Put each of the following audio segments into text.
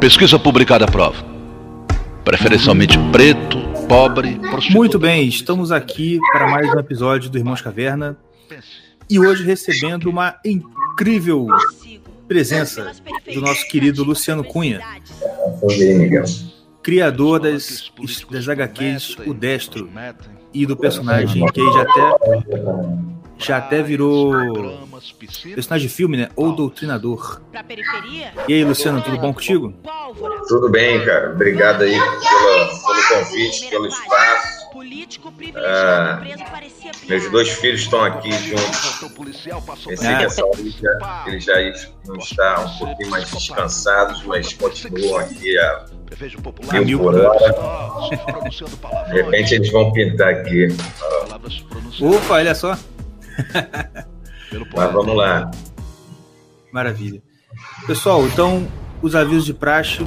Pesquisa publicada prova. Preferencialmente preto, pobre, prostituta. Muito bem, estamos aqui para mais um episódio do Irmãos Caverna e hoje recebendo uma incrível presença do nosso querido Luciano Cunha, criador das, das HQs O Destro e do personagem que já até já até virou personagem de filme, né? Ou doutrinador. E aí, Luciano, tudo bom contigo? Tudo bem, cara. Obrigado aí pela, pelo convite, pelo espaço. Ah, meus dois filhos estão aqui juntos. Pensei que essa hora eles já, eles já iam estar um pouquinho mais descansados, mas continuam aqui a mil por hora. De repente eles vão pintar aqui. Opa, olha só. Mas vamos lá. Maravilha. Pessoal, então, os avisos de praxe.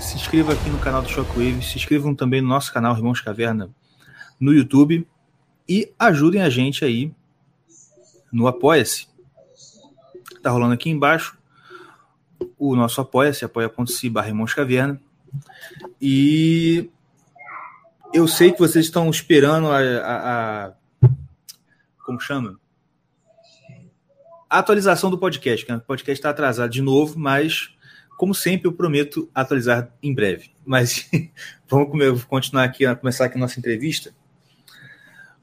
Se inscreva aqui no canal do Shockwave. Se inscrevam também no nosso canal Irmãos Caverna no YouTube. E ajudem a gente aí no Apoia-se. Tá rolando aqui embaixo o nosso apoia-se, apoia.se barra Irmãos Caverna. E eu sei que vocês estão esperando a, a, a como chama? Atualização do podcast, que o podcast está atrasado de novo, mas como sempre eu prometo atualizar em breve. Mas vamos continuar aqui, começar aqui a nossa entrevista.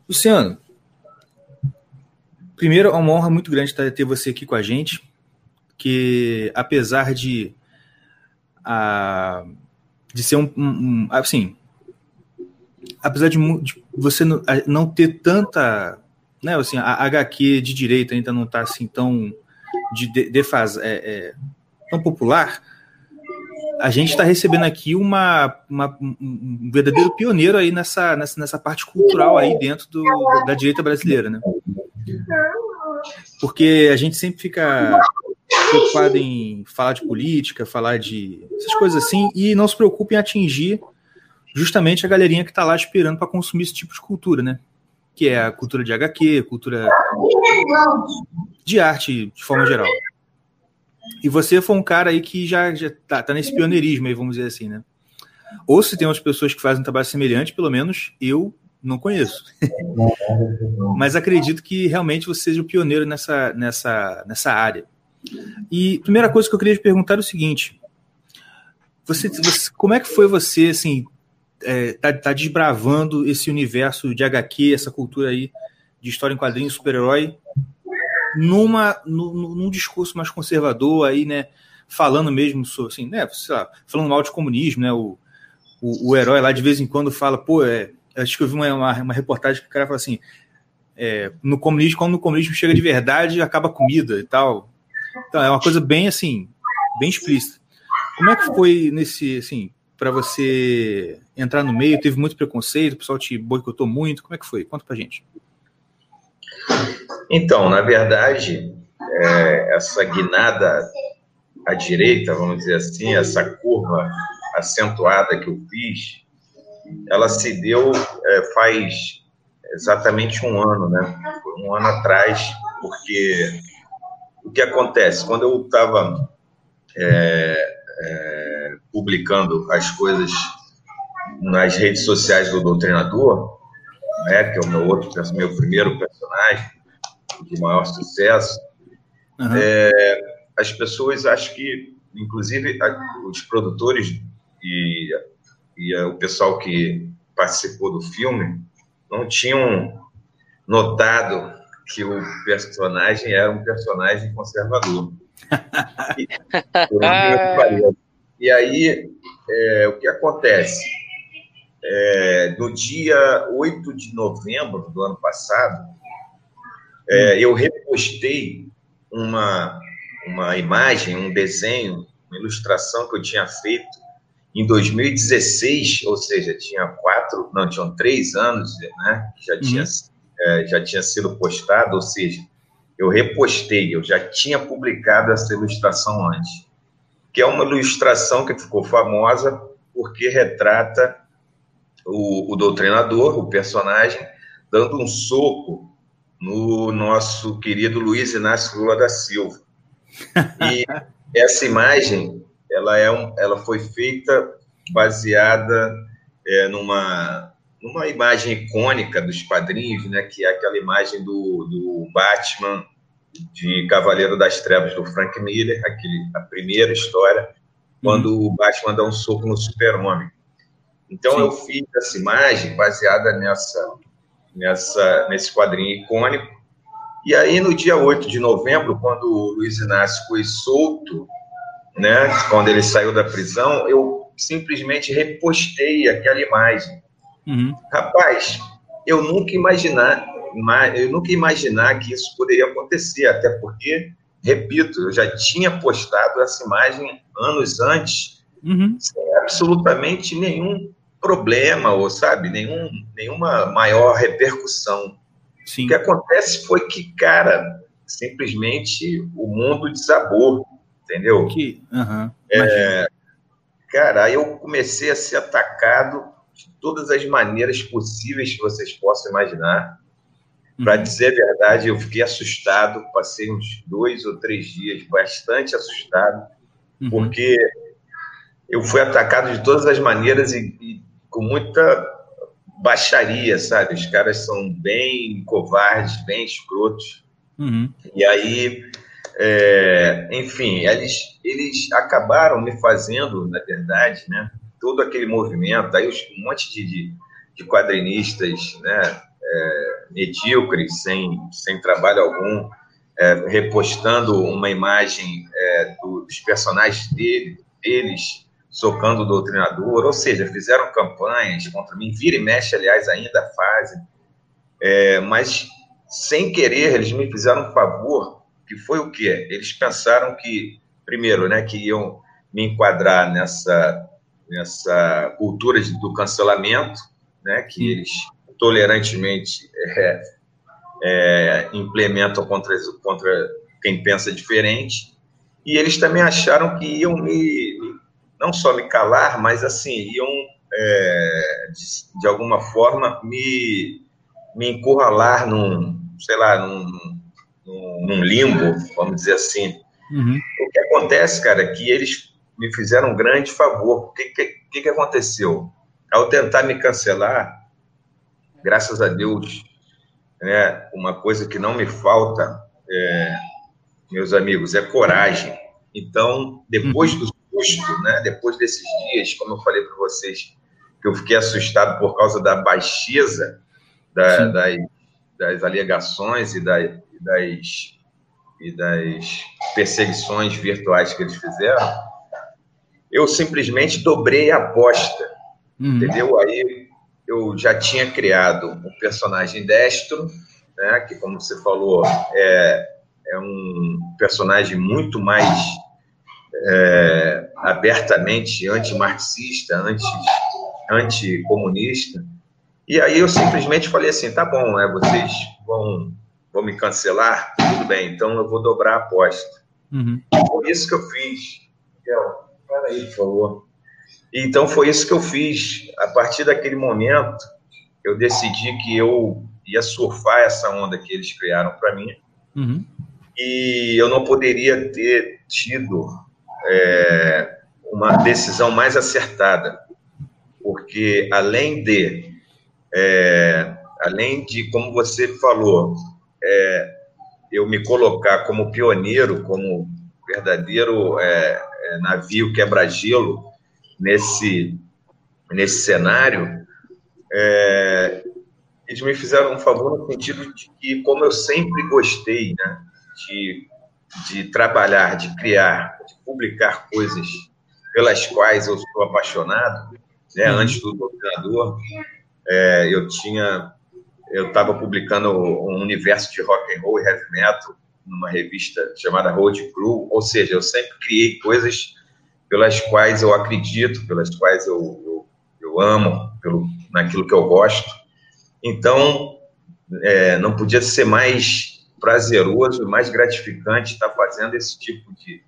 Luciano, primeiro é uma honra muito grande ter você aqui com a gente, que apesar de a, de ser um, um assim, apesar de, de você não ter tanta né, assim, a HQ de direita ainda não está assim tão de, de, de faz, é, é, tão popular, a gente está recebendo aqui uma, uma, um verdadeiro pioneiro aí nessa, nessa, nessa parte cultural aí dentro do, da direita brasileira, né? Porque a gente sempre fica preocupado em falar de política, falar de essas coisas assim, e não se preocupa em atingir justamente a galerinha que está lá esperando para consumir esse tipo de cultura, né? Que é a cultura de HQ, cultura de arte de forma geral. E você foi um cara aí que já, já tá, tá nesse pioneirismo aí, vamos dizer assim, né? Ou se tem umas pessoas que fazem um trabalho semelhante, pelo menos eu não conheço. Mas acredito que realmente você seja o pioneiro nessa, nessa, nessa área. E primeira coisa que eu queria te perguntar é o seguinte: você, você, como é que foi você, assim, é, tá, tá desbravando esse universo de HQ, essa cultura aí de história em quadrinhos, super-herói, numa, num, num, discurso mais conservador aí, né? Falando mesmo sobre, assim, né? Lá, falando mal de comunismo, né? O, o, o, herói lá de vez em quando fala, pô, é, acho que eu vi uma, uma, uma reportagem que o cara fala assim, é, no comunismo, quando o comunismo chega de verdade, acaba a comida e tal. Então, é uma coisa bem, assim, bem explícita. Como é que foi nesse, assim, para você entrar no meio? Teve muito preconceito, o pessoal te boicotou muito. Como é que foi? Conta pra gente. Então, na verdade, é, essa guinada à direita, vamos dizer assim, essa curva acentuada que eu fiz, ela se deu é, faz exatamente um ano, né? Um ano atrás, porque o que acontece? Quando eu estava é, é, publicando as coisas nas redes sociais do Doutrinador, né, que é o meu outro, meu primeiro personagem de maior sucesso, uhum. é, as pessoas acham que, inclusive os produtores e, e o pessoal que participou do filme, não tinham notado que o personagem era um personagem conservador. e, e aí, é, o que acontece? É, no dia 8 de novembro do ano passado, é, eu repostei uma, uma imagem, um desenho, uma ilustração que eu tinha feito em 2016, ou seja, tinha quatro, não, tinham três anos, né, que já, uhum. tinha, é, já tinha sido postado, ou seja, eu repostei, eu já tinha publicado essa ilustração antes, que é uma ilustração que ficou famosa porque retrata o, o doutrinador, o personagem, dando um soco no nosso querido Luiz Inácio Lula da Silva. E essa imagem ela, é um, ela foi feita baseada é, numa, numa imagem icônica dos quadrinhos, né, que é aquela imagem do, do Batman de Cavaleiro das Trevas do Frank Miller, aquele, a primeira história, quando uhum. o Batman dá um soco no super-homem. Então Sim. eu fiz essa imagem baseada nessa, nessa, nesse quadrinho icônico. E aí, no dia 8 de novembro, quando o Luiz Inácio foi solto, né, quando ele saiu da prisão, eu simplesmente repostei aquela imagem. Uhum. Rapaz, eu nunca imaginar, eu nunca imaginar que isso poderia acontecer, até porque, repito, eu já tinha postado essa imagem anos antes, uhum. sem absolutamente nenhum problema, ou sabe, nenhum, nenhuma maior repercussão. Sim. O que acontece foi que, cara, simplesmente o mundo desabou, entendeu? Que, uhum, é, cara, aí eu comecei a ser atacado de todas as maneiras possíveis que vocês possam imaginar. Uhum. Para dizer a verdade, eu fiquei assustado, passei uns dois ou três dias bastante assustado, uhum. porque eu fui atacado de todas as maneiras e, e com muita baixaria, sabe? Os caras são bem covardes, bem escrotos. Uhum. E aí, é, enfim, eles, eles acabaram me fazendo, na verdade, né? Todo aquele movimento, aí um monte de, de, de quadrinistas, né? É, medíocres, sem, sem trabalho algum, é, repostando uma imagem é, dos personagens dele, deles socando o doutrinador, ou seja, fizeram campanhas contra mim, vira e mexe, aliás, ainda fazem, é, mas sem querer eles me fizeram um favor, que foi o quê? Eles pensaram que, primeiro, né, que iam me enquadrar nessa, nessa cultura de, do cancelamento, né, que eles tolerantemente é, é, implementam contra, contra quem pensa diferente, e eles também acharam que iam me, não só me calar, mas assim, iam, é, de, de, alguma forma, me, me encurralar num, sei lá, num, num, num limbo, vamos dizer assim. Uhum. O que acontece, cara, é que eles me fizeram um grande favor. O que, que, que aconteceu? Ao tentar me cancelar, graças a Deus, né, uma coisa que não me falta, é, meus amigos, é coragem. Então, depois uhum. do susto, né? Depois desses dias, como eu falei para vocês, que eu fiquei assustado por causa da baixeza da, das, das, alegações e, da, das, e das perseguições virtuais que eles fizeram, eu simplesmente dobrei a aposta, uhum. entendeu? Aí eu já tinha criado um personagem destro, né? Que, como você falou, é, é um personagem muito mais é, abertamente antimarxista, anti, anticomunista. E aí eu simplesmente falei assim, tá bom, né, vocês vão, vão me cancelar? Tudo bem, então eu vou dobrar a aposta. Uhum. Foi isso que eu fiz. Miguel, aí, por favor. Então foi isso que eu fiz. A partir daquele momento, eu decidi que eu ia surfar essa onda que eles criaram para mim. Uhum. E eu não poderia ter tido é, uma decisão mais acertada, porque além de, é, além de, como você falou, é, eu me colocar como pioneiro, como verdadeiro é, é, navio quebra-gelo nesse, nesse cenário, é, eles me fizeram um favor no sentido de que, como eu sempre gostei né, de, de trabalhar, de criar publicar coisas pelas quais eu sou apaixonado, né? Uhum. Antes do doutrinador, é, eu tinha, eu estava publicando um universo de rock and roll e heavy metal numa revista chamada Road Crew, ou seja, eu sempre criei coisas pelas quais eu acredito, pelas quais eu, eu, eu amo, pelo, naquilo que eu gosto. Então, é, não podia ser mais prazeroso, mais gratificante estar fazendo esse tipo de,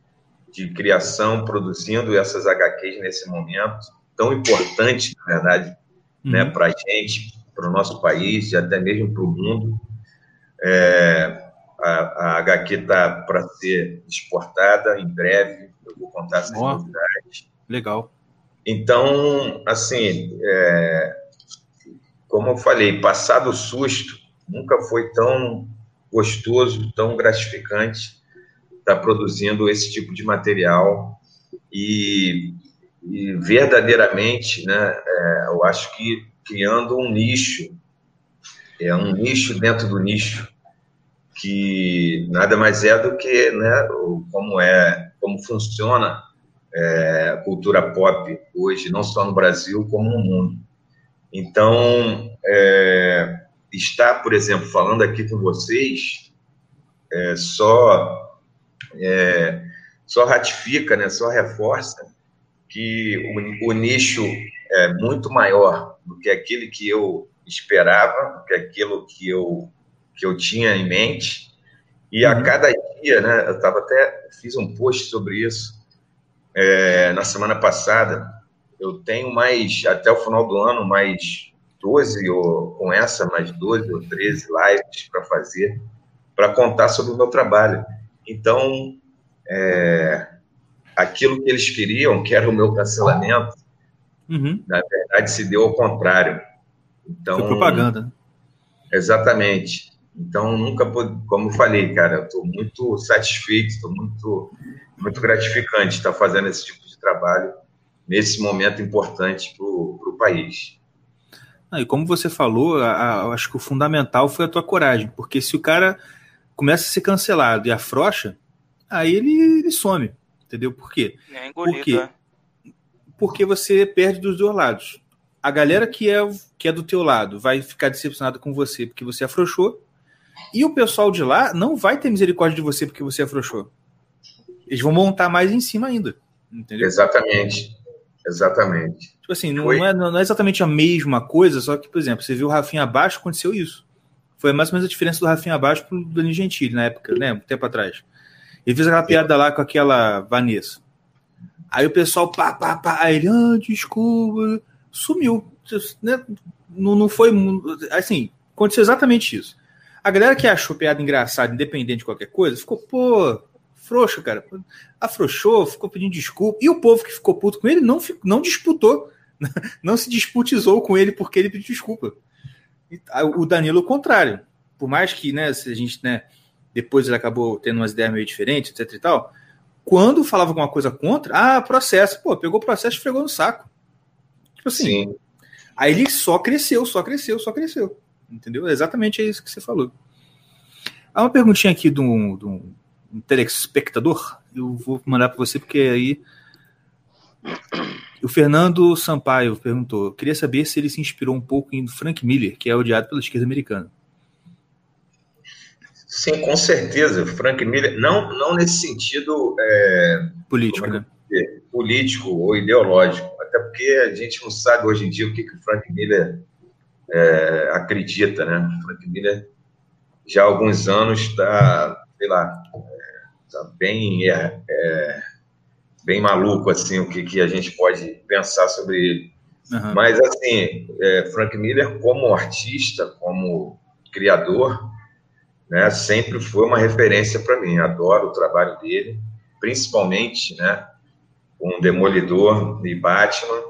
de criação, produzindo essas HQs nesse momento tão importante, na verdade, uhum. né, para a gente, para o nosso país e até mesmo para o mundo. É, a, a, HQ está para ser exportada em breve, eu vou contar essas oh. novidades. Legal. Então, assim, é, como eu falei, passado o susto, nunca foi tão gostoso, tão gratificante estar produzindo esse tipo de material e, e verdadeiramente, né, é, eu acho que criando um nicho, é um nicho dentro do nicho, que nada mais é do que né, como é, como funciona é, a cultura pop hoje, não só no Brasil, como no mundo. Então, é, estar, por exemplo, falando aqui com vocês, é, só, é, só ratifica, né, só reforça que o, o, nicho é muito maior do que aquele que eu esperava, do que aquilo que eu, que eu tinha em mente. E a uhum. cada dia, né, eu estava até, fiz um post sobre isso é, na semana passada, eu tenho mais, até o final do ano, mais 12, ou com essa, mais 12 ou 13 lives para fazer, para contar sobre o meu trabalho. Então, é, aquilo que eles queriam, que era o meu cancelamento, uhum. na verdade se deu ao contrário. Então, Foi propaganda. Né? Exatamente. Então, nunca, como eu falei, cara, eu estou muito satisfeito, estou muito, muito gratificante estar fazendo esse tipo de trabalho nesse momento importante para o país. Ah, e como você falou, a, a, acho que o fundamental foi a tua coragem, porque se o cara começa a ser cancelado e afrocha, aí ele, ele some, entendeu? Por quê? É engolido, porque, é. porque você perde dos dois lados. A galera que é, que é do teu lado vai ficar decepcionada com você porque você afrouxou, e o pessoal de lá não vai ter misericórdia de você porque você afrouxou. Eles vão montar mais em cima ainda. Entendeu? Exatamente. Exatamente. Tipo assim, não é, não é, exatamente a mesma coisa, só que, por exemplo, você viu o Rafinha abaixo, aconteceu isso. Foi mais ou menos a diferença do Rafinha abaixo pro Danilo Gentili na época, né? Um tempo atrás. Ele fez aquela piada lá com aquela Vanessa. Aí o pessoal, pá, pá, pá, aí ele, ah, desculpa, sumiu. Né? Não, não foi. Assim, aconteceu exatamente isso. A galera que achou piada engraçada, independente de qualquer coisa, ficou, pô, frouxo, cara. Afrouxou, ficou pedindo desculpa. E o povo que ficou puto com ele não, não disputou, não se disputizou com ele porque ele pediu desculpa. O Danilo, o contrário. Por mais que, né, se a gente, né, depois ele acabou tendo umas ideias meio diferentes, etc e tal. Quando falava alguma coisa contra, ah, processo. Pô, pegou o processo e fregou no saco. Tipo assim. Sim. Aí ele só cresceu, só cresceu, só cresceu. Entendeu? Exatamente é isso que você falou. Há uma perguntinha aqui de um, de um um telespectador, eu vou mandar para você porque aí o Fernando Sampaio perguntou: queria saber se ele se inspirou um pouco em Frank Miller, que é odiado pela esquerda americana. Sim, com certeza. Frank Miller, não, não nesse sentido é, político, é né? político ou ideológico, até porque a gente não sabe hoje em dia o que, que o Frank Miller é, acredita, né? Frank Miller já há alguns anos está, sei lá, tá bem, é, é, bem maluco assim o que, que a gente pode pensar sobre ele. Uhum. Mas assim, é, Frank Miller como artista, como criador, né, sempre foi uma referência para mim. Adoro o trabalho dele, principalmente, né, com Demolidor e Batman.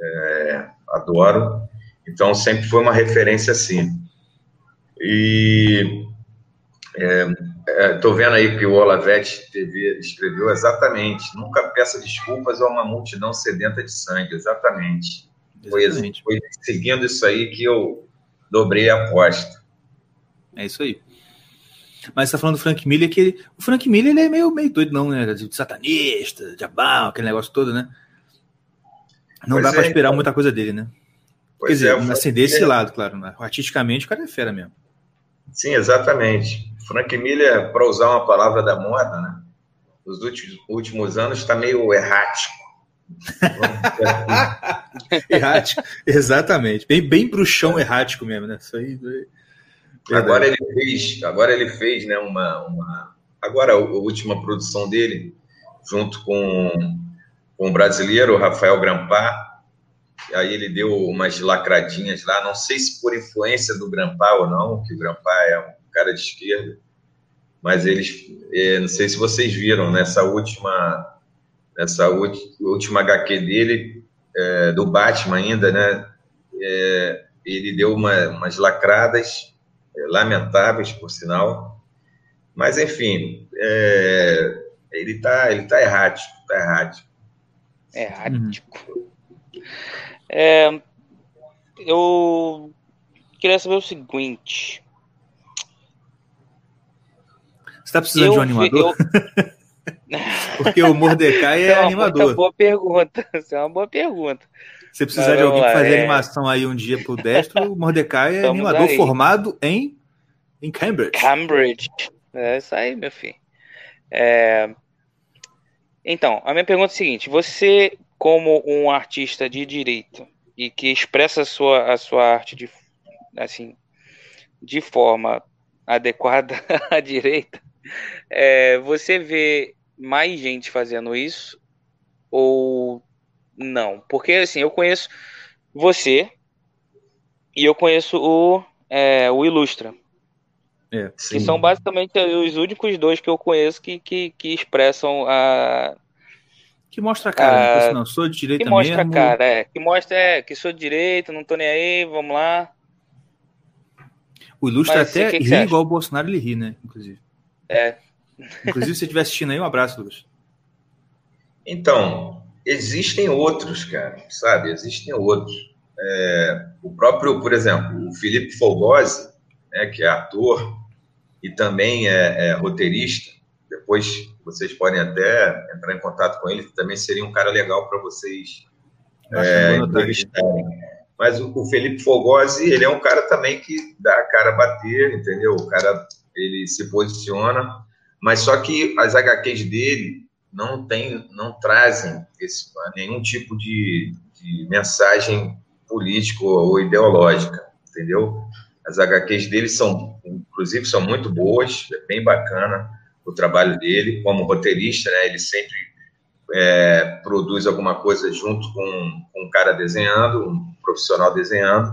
É, adoro. Então sempre foi uma referência assim. E é, Estou é, vendo aí que o Olavete TV escreveu exatamente. Nunca peça desculpas a uma multidão sedenta de sangue. Exatamente. exatamente. Foi, foi seguindo isso aí que eu dobrei a aposta. É isso aí. Mas você tá falando do Frank Miller, que ele, o Frank Miller ele é meio, meio doido, não, né? De satanista, diabal, aquele negócio todo, né? Não pois dá é, para esperar então. muita coisa dele, né? Quer dizer, é, assim, desse lado, claro. Né? Artisticamente, o cara é fera mesmo. Sim, exatamente. Frank Miller, para usar uma palavra da moda, né? Nos últimos, últimos anos está meio errático. errático, exatamente. Bem, bem bruxão errático mesmo, né? Isso aí. Agora ele fez, agora ele fez, né? Uma, uma agora a última produção dele, junto com, com o brasileiro Rafael Grampar. Aí ele deu umas lacradinhas lá, não sei se por influência do Grampar ou não, que o Grampar é um cara de esquerda, mas eles, é, não sei se vocês viram, nessa última, nessa última HQ dele, é, do Batman ainda, né? É, ele deu uma, umas lacradas é, lamentáveis, por sinal. Mas, enfim, é, ele está ele tá errático, tá errático. Errático. É, eu queria saber o seguinte. Você está precisando eu, de um animador? Eu... Porque o Mordecai é, é animador. É uma boa pergunta. Isso é uma boa pergunta. Se precisar de alguém lá, fazer é... animação aí um dia pro destro, o Mordecai é Estamos animador aí. formado em, em Cambridge. Cambridge. É isso aí, meu filho. É... Então, a minha pergunta é a seguinte: você, como um artista de direito e que expressa a sua, a sua arte de, assim, de forma adequada à direita, é, você vê mais gente fazendo isso ou não? Porque assim, eu conheço você e eu conheço o, é, o Ilustra. É, que são basicamente os únicos dois que eu conheço que, que, que expressam a. Que mostra a cara, né? não sou de direita que mostra mesmo. a cara, é. Que mostra é, que sou de direita, não tô nem aí, vamos lá. O Ilustra Mas, até que ri igual o Bolsonaro, ele ri, né? Inclusive. É. Inclusive, se você estiver assistindo aí, um abraço, Lucas. Então, existem outros, cara, sabe? Existem outros. É, o próprio, por exemplo, o Felipe Fogosi, né, que é ator e também é, é, roteirista. Depois vocês podem até entrar em contato com ele, que também seria um cara legal para vocês é, entrevistarem. Mas o, o Felipe Fogosi, ele é um cara também que dá a cara a bater, entendeu? O cara, ele se posiciona, mas só que as HQs dele não tem, não trazem esse, nenhum tipo de, de mensagem política ou ideológica, entendeu? As HQs dele são, inclusive, são muito boas, é bem bacana o trabalho dele como roteirista, né? Ele sempre é, produz alguma coisa junto com, com um cara desenhando, um profissional desenhando.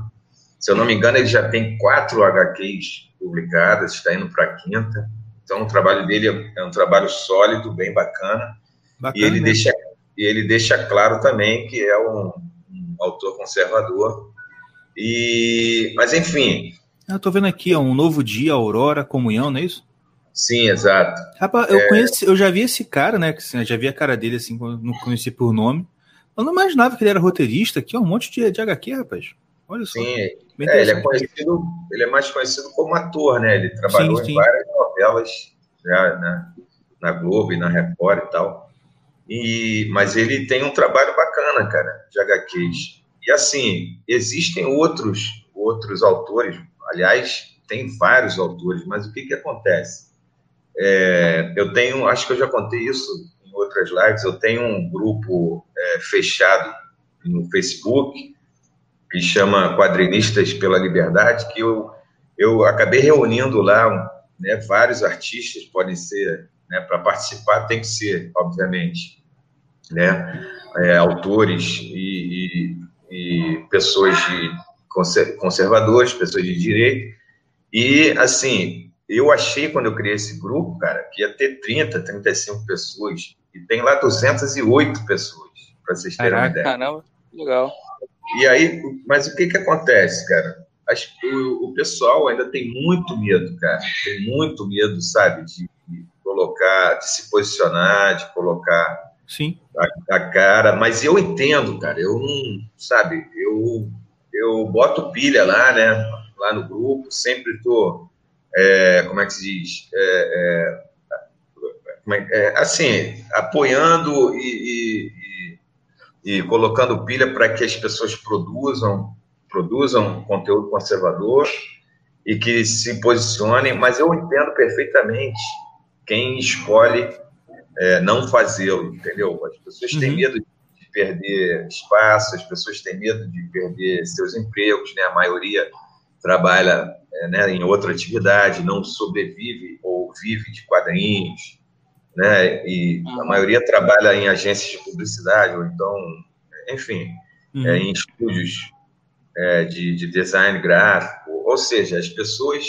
Se eu não me engano, ele já tem quatro HQs publicadas, está indo para a quinta. Então, o trabalho dele é um trabalho sólido, bem bacana. bacana e ele deixa e ele deixa claro também que é um, um autor conservador. E, mas enfim. Eu estou vendo aqui, ó, um novo dia, Aurora, comunhão, não é isso? Sim, exato. Rapaz, eu, é... conheci, eu já vi esse cara, né? Assim, eu já vi a cara dele assim, não conheci por nome. Eu não imaginava que ele era roteirista aqui, ó, um monte de, de HQ, rapaz. Olha só. Sim, é, ele é conhecido, ele é mais conhecido como ator, né? Ele trabalhou sim, sim. em várias novelas já, né? na Globo e na Record e tal. E, mas ele tem um trabalho bacana, cara, de HQs. E assim, existem outros outros autores, aliás, tem vários autores, mas o que que acontece? É, eu tenho, acho que eu já contei isso em outras lives, eu tenho um grupo é, fechado no Facebook que chama Quadrinistas pela Liberdade, que eu, eu acabei reunindo lá né, vários artistas, podem ser, né, para participar tem que ser, obviamente, né, é, autores e, e, e pessoas de conservadores, pessoas de direito, e assim, eu achei, quando eu criei esse grupo, cara, que ia ter 30, 35 pessoas. E tem lá 208 pessoas, para vocês terem Caraca, uma ideia. Caramba, legal. E aí, mas o que que acontece, cara? Acho que o, o pessoal ainda tem muito medo, cara. Tem muito medo, sabe, de, de colocar, de se posicionar, de colocar Sim. A, a, cara. Mas eu entendo, cara. Eu não, sabe, eu, eu boto pilha lá, né? Lá no grupo, sempre tô é, como é que se diz? É, é, é assim, apoiando e, e, e colocando pilha para que as pessoas produzam, produzam conteúdo conservador e que se posicionem, mas eu entendo perfeitamente quem escolhe é, não fazê-lo, entendeu? As pessoas uhum. têm medo de perder espaço, as pessoas têm medo de perder seus empregos, né? A maioria trabalha é, né, em outra atividade, não sobrevive ou vive de quadrinhos, né, e a uhum. maioria trabalha em agências de publicidade, ou então, enfim, uhum. é, em estúdios é, de, de, design gráfico, ou seja, as pessoas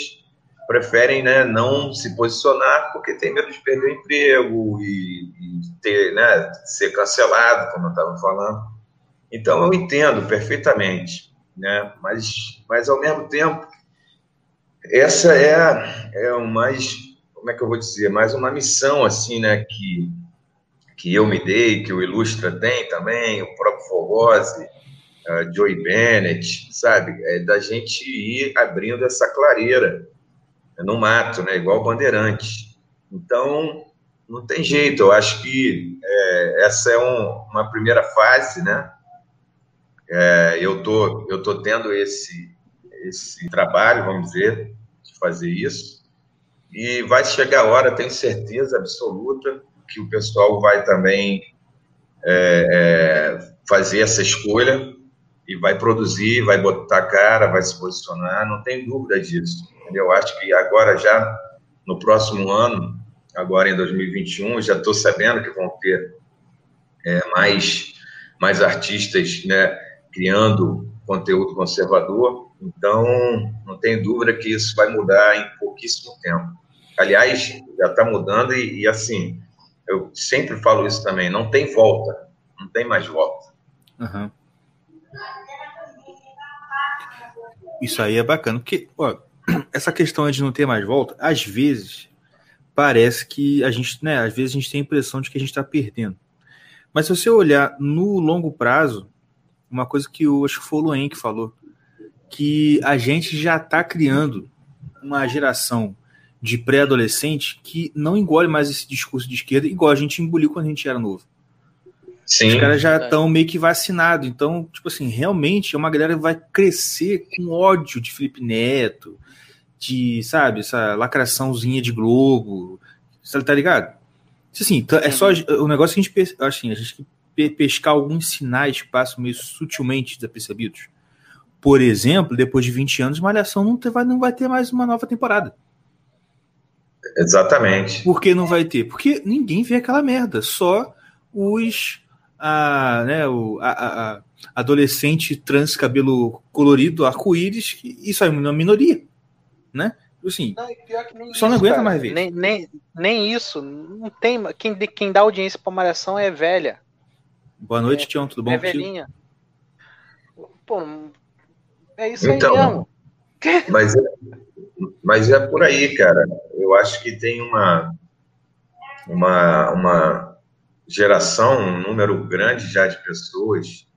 preferem né, não se posicionar porque tem medo de perder o emprego e, e ter, né, ser cancelado, como eu estava falando. Então, eu entendo perfeitamente, né? mas, mas ao mesmo tempo, essa é, é o mais, como é que eu vou dizer, mais uma missão assim, né, que, que eu me dei, que o Ilustra tem também, o próprio Fogose, uh, Joey Bennett, sabe? É da gente ir abrindo essa clareira no mato, né? Igual Bandeirante. Então, não tem jeito. Eu acho que é, essa é um, uma primeira fase, né? É, eu tô, eu tô tendo esse esse trabalho, vamos dizer, fazer isso. E vai chegar a hora, tenho certeza absoluta, que o pessoal vai também é, é, fazer essa escolha e vai produzir, vai botar cara, vai se posicionar, não tem dúvida disso. Eu acho que agora já, no próximo ano, agora em 2021, já estou sabendo que vão ter é, mais, mais artistas né, criando conteúdo conservador, então não tem dúvida que isso vai mudar em pouquíssimo tempo. Aliás, já está mudando e, e, assim, eu sempre falo isso também, não tem volta, não tem mais volta. Uhum. Isso aí é bacana, porque ó, essa questão de não ter mais volta, às vezes parece que a gente, né, às vezes a gente tem a impressão de que a gente está perdendo. Mas se você olhar no longo prazo, uma coisa que eu acho que foi o Luen que falou, que a gente já está criando uma geração de pré-adolescente que não engole mais esse discurso de esquerda igual a gente engoliu quando a gente era novo. Sim. Os caras já estão meio que vacinados. Então, tipo assim, realmente é uma galera que vai crescer com ódio de Felipe Neto, de, sabe, essa lacraçãozinha de Globo. Você tá ligado? Assim, é só o negócio que a gente, assim, a gente pescar alguns sinais que passam meio sutilmente desapercebidos. Por exemplo, depois de 20 anos, Malhação não, vai, não vai ter mais uma nova temporada. Exatamente. Por que não vai ter? Porque ninguém vê aquela merda. Só os a, né, o, a, a, adolescente trans cabelo colorido, arco-íris, isso é uma minoria, né? Assim, não, só isso, não aguenta cara, mais ver. Nem, nem, nem isso. Não tem, quem, quem dá audiência para Malhação é velha. Boa noite, é, Tião, tudo bom? É velhinha. Pô, é isso então, aí mesmo. Mas é, mas é por aí, cara. Eu acho que tem uma, uma, uma geração, um número grande já de pessoas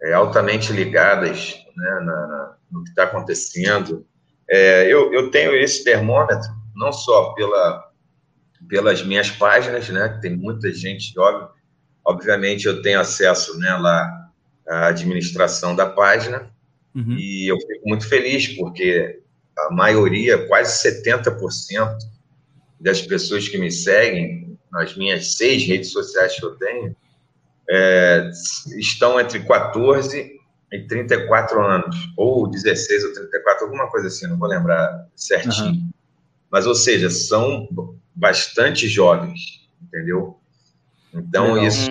é, altamente ligadas né, na, na, no que está acontecendo. É, eu, eu tenho esse termômetro, não só pela, pelas minhas páginas, né, que tem muita gente, obviamente eu tenho acesso né, lá à administração da página, uhum. e eu fico muito feliz, porque a maioria, quase 70% das pessoas que me seguem nas minhas seis redes sociais que eu tenho, é, estão entre 14 e 34 anos, ou 16 ou 34, alguma coisa assim, não vou lembrar certinho. Uhum. Mas, ou seja, são bastante jovens, entendeu? Então, uhum. isso.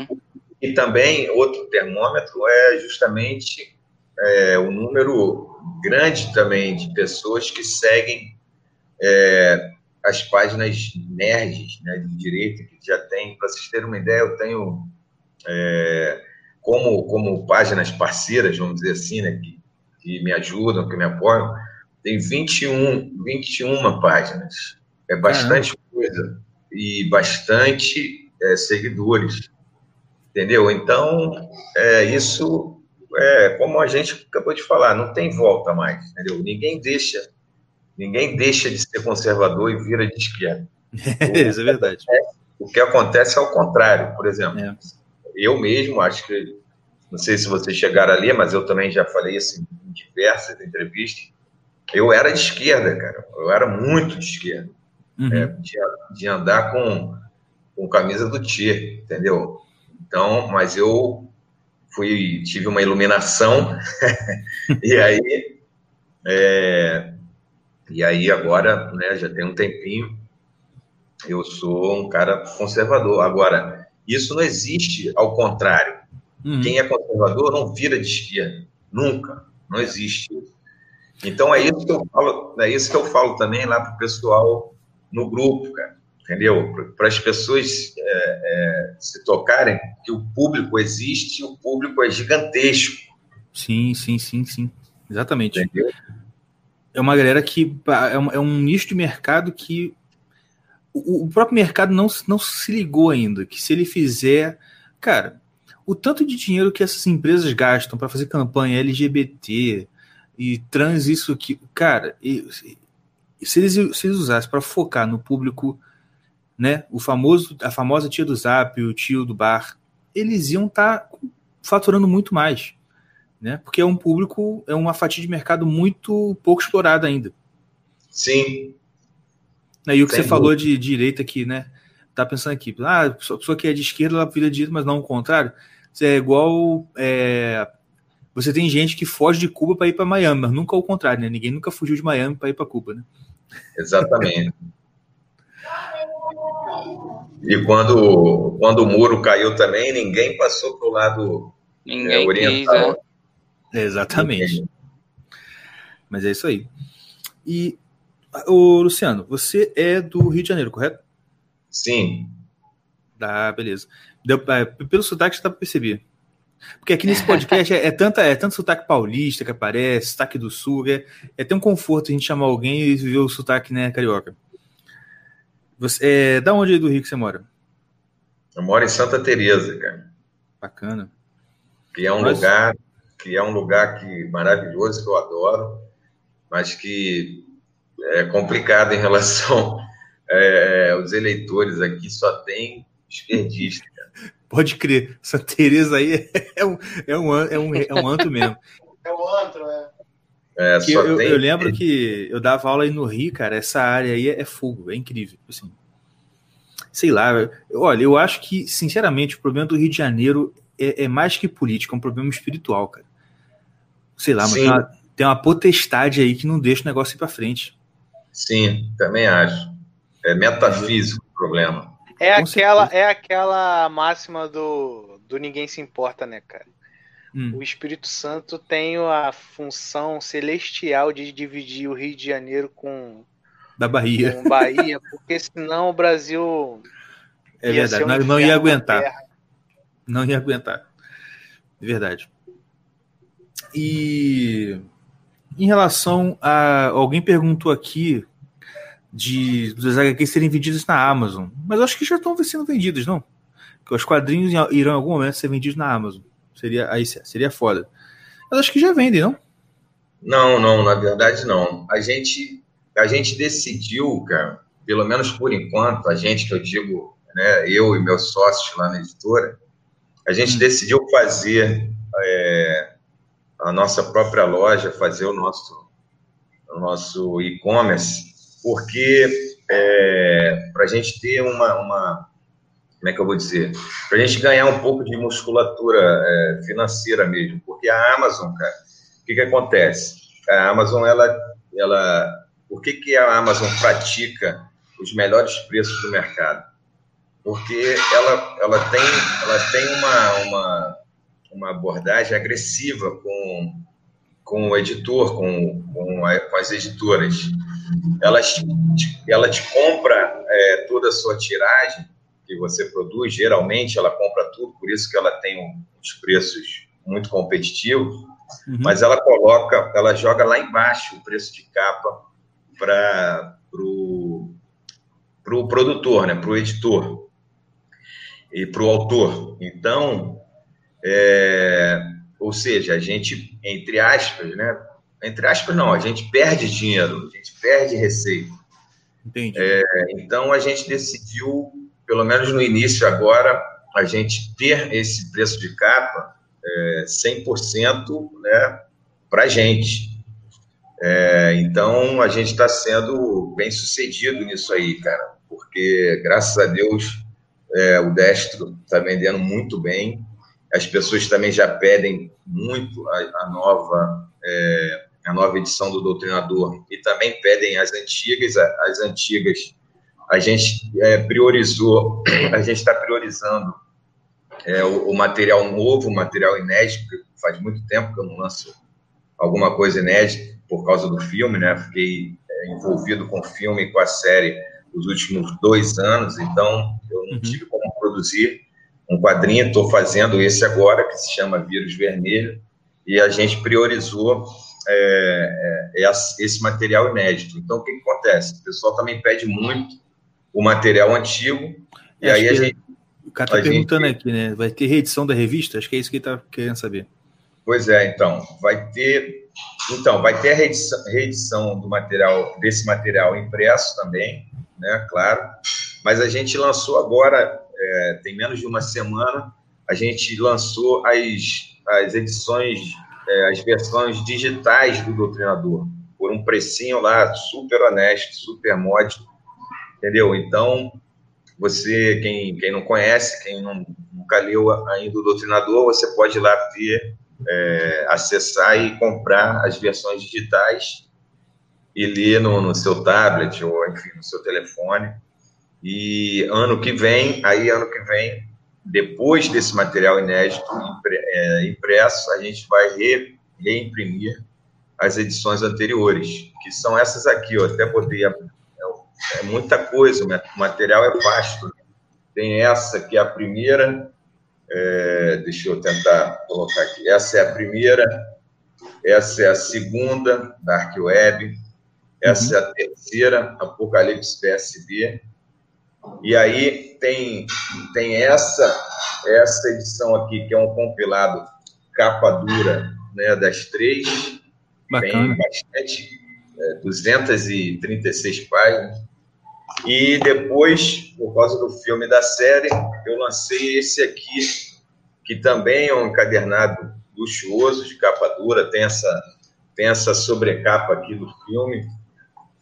E também, outro termômetro é justamente é, o número grande também de pessoas que seguem é, as páginas nerds né, de direita que já tem. Para vocês terem uma ideia, eu tenho é, como, como páginas parceiras, vamos dizer assim, né, que, que me ajudam, que me apoiam, tem 21, 21 páginas. É bastante coisa e bastante é, seguidores. Entendeu? Então, é, isso é como a gente acabou de falar, não tem volta mais, entendeu? Ninguém deixa Ninguém deixa de ser conservador e vira de esquerda. Isso é verdade. O que acontece é o contrário. Por exemplo, é. eu mesmo acho que, não sei se vocês chegaram ali, mas eu também já falei isso em diversas entrevistas. Eu era de esquerda, cara. Eu era muito de esquerda. Uhum. É, de, de, andar com, com camisa do Tchê, entendeu? Então, mas eu fui, tive uma iluminação, e aí é, e aí agora, né, já tem um tempinho, eu sou um cara conservador. Agora, isso não existe ao contrário. Uhum. Quem é conservador não vira de esquerda. Nunca. Não existe Então é isso que eu falo, é isso que eu falo também lá para o pessoal no grupo, cara. Entendeu? Para as pessoas é, é, se tocarem que o público existe, o público é gigantesco. Sim, sim, sim, sim. Exatamente. Entendeu? É uma galera que é um, é um nicho de mercado que o, o próprio mercado não, não se ligou ainda. Que se ele fizer, cara, o tanto de dinheiro que essas empresas gastam para fazer campanha LGBT e trans, isso que, cara, e, se eles, se eles usassem para focar no público, né, o famoso, a famosa tia do Zap, o tio do bar, eles iam estar tá faturando muito mais, né? Porque é um público, é uma fatia de mercado muito pouco explorada ainda. Sim. E o que você falou de direita aqui, né? Tá pensando aqui, ah, a pessoa que é de esquerda, ela vira de direita, mas não o contrário é igual. É, você tem gente que foge de Cuba para ir para Miami, mas nunca o contrário, né? Ninguém nunca fugiu de Miami para ir para Cuba, né? Exatamente. E quando, quando o muro caiu também, ninguém passou para o lado ninguém é, oriental. Quis, né? Exatamente. Ninguém. Mas é isso aí. E, o Luciano, você é do Rio de Janeiro, correto? Sim. Ah, beleza. Deu, é, pelo sotaque já dá pra perceber. Porque aqui nesse podcast é, é, tanta, é tanto sotaque paulista que aparece, sotaque do sul, é, é ter um conforto a gente chamar alguém e ver o sotaque né, carioca. Você, é, da onde aí do Rio que você mora? Eu moro em Santa Teresa, cara. Bacana. Que é um lugar que é um lugar que maravilhoso que eu adoro, mas que é complicado em relação é, aos eleitores aqui só tem esquerdista. Pode crer, essa Tereza aí é um, é um, é um, é um antro mesmo. É um antro, é. Eu, tem... eu, lembro que eu dava aula aí no Rio, cara. Essa área aí é, é fogo, é incrível. Assim, sei lá, olha, eu acho que, sinceramente, o problema do Rio de Janeiro é, é mais que político, é um problema espiritual, cara. Sei lá, mas tem uma, tem uma, potestade aí que não deixa o negócio ir pra frente. Sim, também acho. É metafísico o problema. É aquela, é aquela máxima do, do ninguém se importa, né, cara? Hum. O Espírito Santo tem a função celestial de dividir o Rio de Janeiro com da Bahia, com Bahia porque senão o Brasil é verdade, um não, não ia aguentar, não ia aguentar, de verdade. E em relação a alguém perguntou aqui de dos HQs serem vendidos na Amazon. Mas eu acho que já estão sendo vendidos, não? Que os quadrinhos irão em algum momento ser vendidos na Amazon. Seria aí seria foda. Mas acho que já vendem, não? Não, não, na verdade não. A gente a gente decidiu, cara, pelo menos por enquanto, a gente que eu digo, né, eu e meus sócios lá na editora, a gente hum. decidiu fazer é, a nossa própria loja, fazer o nosso o nosso e-commerce porque é, para a gente ter uma, uma, como é que eu vou dizer, para a gente ganhar um pouco de musculatura é, financeira mesmo, porque a Amazon, cara, o que, que acontece? A Amazon, ela, ela, por que, que a Amazon pratica os melhores preços do mercado? Porque ela, ela tem, ela tem uma, uma, uma abordagem agressiva com, com o editor, com, com, a, com as editoras ela te, ela te compra é, toda a sua tiragem que você produz, geralmente ela compra tudo, por isso que ela tem uns preços muito competitivos, uhum. mas ela coloca, ela joga lá embaixo o preço de capa para o pro produtor, né, para o editor e para o autor. Então, é, ou seja, a gente, entre aspas, né, entre aspas, não, a gente perde dinheiro, a gente perde receita. É, então, a gente decidiu, pelo menos no início agora, a gente ter esse preço de capa é, 100% né, para a gente. É, então, a gente está sendo bem sucedido nisso aí, cara, porque, graças a Deus, é, o Destro está vendendo muito bem. As pessoas também já pedem muito a, a nova é, a nova edição do Doutrinador, e também pedem as antigas, as antigas a gente é, priorizou, a gente está priorizando é, o, o, material novo, o material inédito, porque faz muito tempo que eu não lanço alguma coisa inédita, por causa do filme, né? Fiquei é, envolvido com o filme e com a série os últimos dois anos, então eu não uhum. tive como produzir um quadrinho. Estou fazendo esse agora, que se chama Vírus Vermelho, e a gente priorizou é, é, esse material inédito. Então, o que, que, acontece? O pessoal também pede muito o material antigo, e aí a gente. O cara está perguntando gente... aqui, né? Vai ter reedição da revista? Acho que é isso que ele está querendo saber. Pois é, então, vai ter. Então, vai ter a reedição, reedição do material, desse material impresso também, né? Claro. Mas a gente lançou agora, é, tem menos de uma semana, a gente lançou as, as edições é, as versões digitais do Doutrinador, por um precinho lá super honesto, super módico, entendeu? Então, você, quem, quem não conhece, quem não, nunca leu ainda o Doutrinador, você pode ir lá ter, é, acessar e comprar as versões digitais e ler no, no seu tablet ou, enfim, no seu telefone. E ano que vem, aí ano que vem, depois desse material inédito é, impresso, a gente vai re, reimprimir as edições anteriores, que são essas aqui, eu até botei, a, é, muita coisa, o material é vasto. Tem essa que é a primeira, é, deixa eu tentar colocar aqui, essa é a primeira, essa é a segunda, Dark Web, essa uhum. é a terceira, Apocalipse PSB, e aí tem, tem essa, essa edição aqui, que é um compilado capa dura né, das três. Bacana. Tem bastante, é, 236 páginas. E depois, por causa do filme da série, eu lancei esse aqui, que também é um encadernado luxuoso, de capa dura, tem essa, tem essa sobrecapa aqui do filme,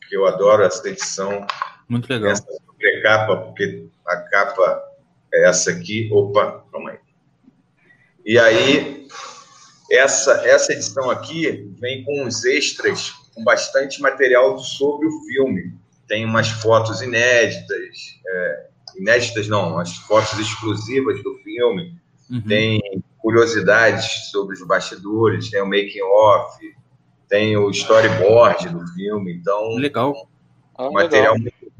que eu adoro essa edição. Muito legal. Essa sobrecapa, porque a capa é essa aqui. Opa, calma aí. E aí, essa, essa edição aqui vem com uns extras, com bastante material sobre o filme. Tem umas fotos inéditas, é, inéditas não, as fotos exclusivas do filme. Uhum. Tem curiosidades sobre os bastidores, tem o making off, tem o storyboard do filme. Então, legal. Ah, material, legal. Muito,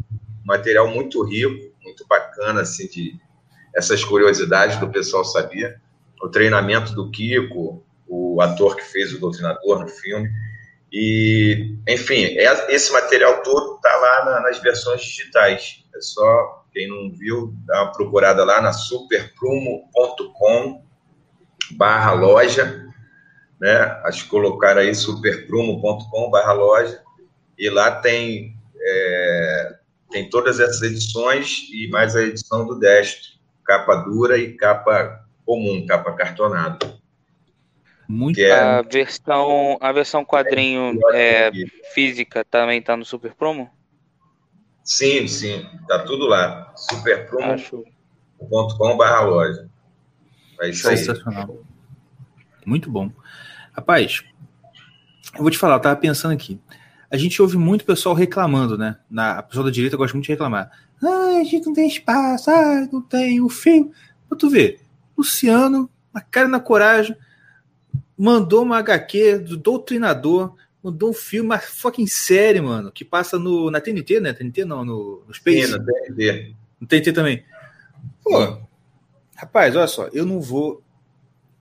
material muito rico, muito bacana, assim, de essas curiosidades do pessoal sabia. O treinamento do Kiko, o ator que fez o Doutrinador no filme. E, enfim, é, esse material todo está lá nas versões digitais. É só, quem não viu, dá uma procurada lá na superprumo.com barra loja, né? Acho que colocar aí superprumo.com barra loja e lá tem, é, tem todas essas edições e mais a edição do Destro, capa dura e capa comum, capa cartonada. Muito é... a versão a versão quadrinho é, física também tá no Super Promo? Sim, sim, tá tudo lá. superpromo.com/barra loja. É isso Sensacional. Aí. Muito bom. Rapaz, eu vou te falar, eu tava pensando aqui. A gente ouve muito pessoal reclamando, né? Na, a pessoa da direita gosta muito de reclamar. Ah, a gente não tem espaço, ah, não tem o fio. Pra tu ver, Luciano, a cara na coragem, mandou uma HQ do Doutrinador, mandou um filme, uma fucking série, mano, que passa no, na TNT, né? TNT não, no, no Space. Sim, na TNT. No TNT também. Pô, rapaz, olha só, eu não vou.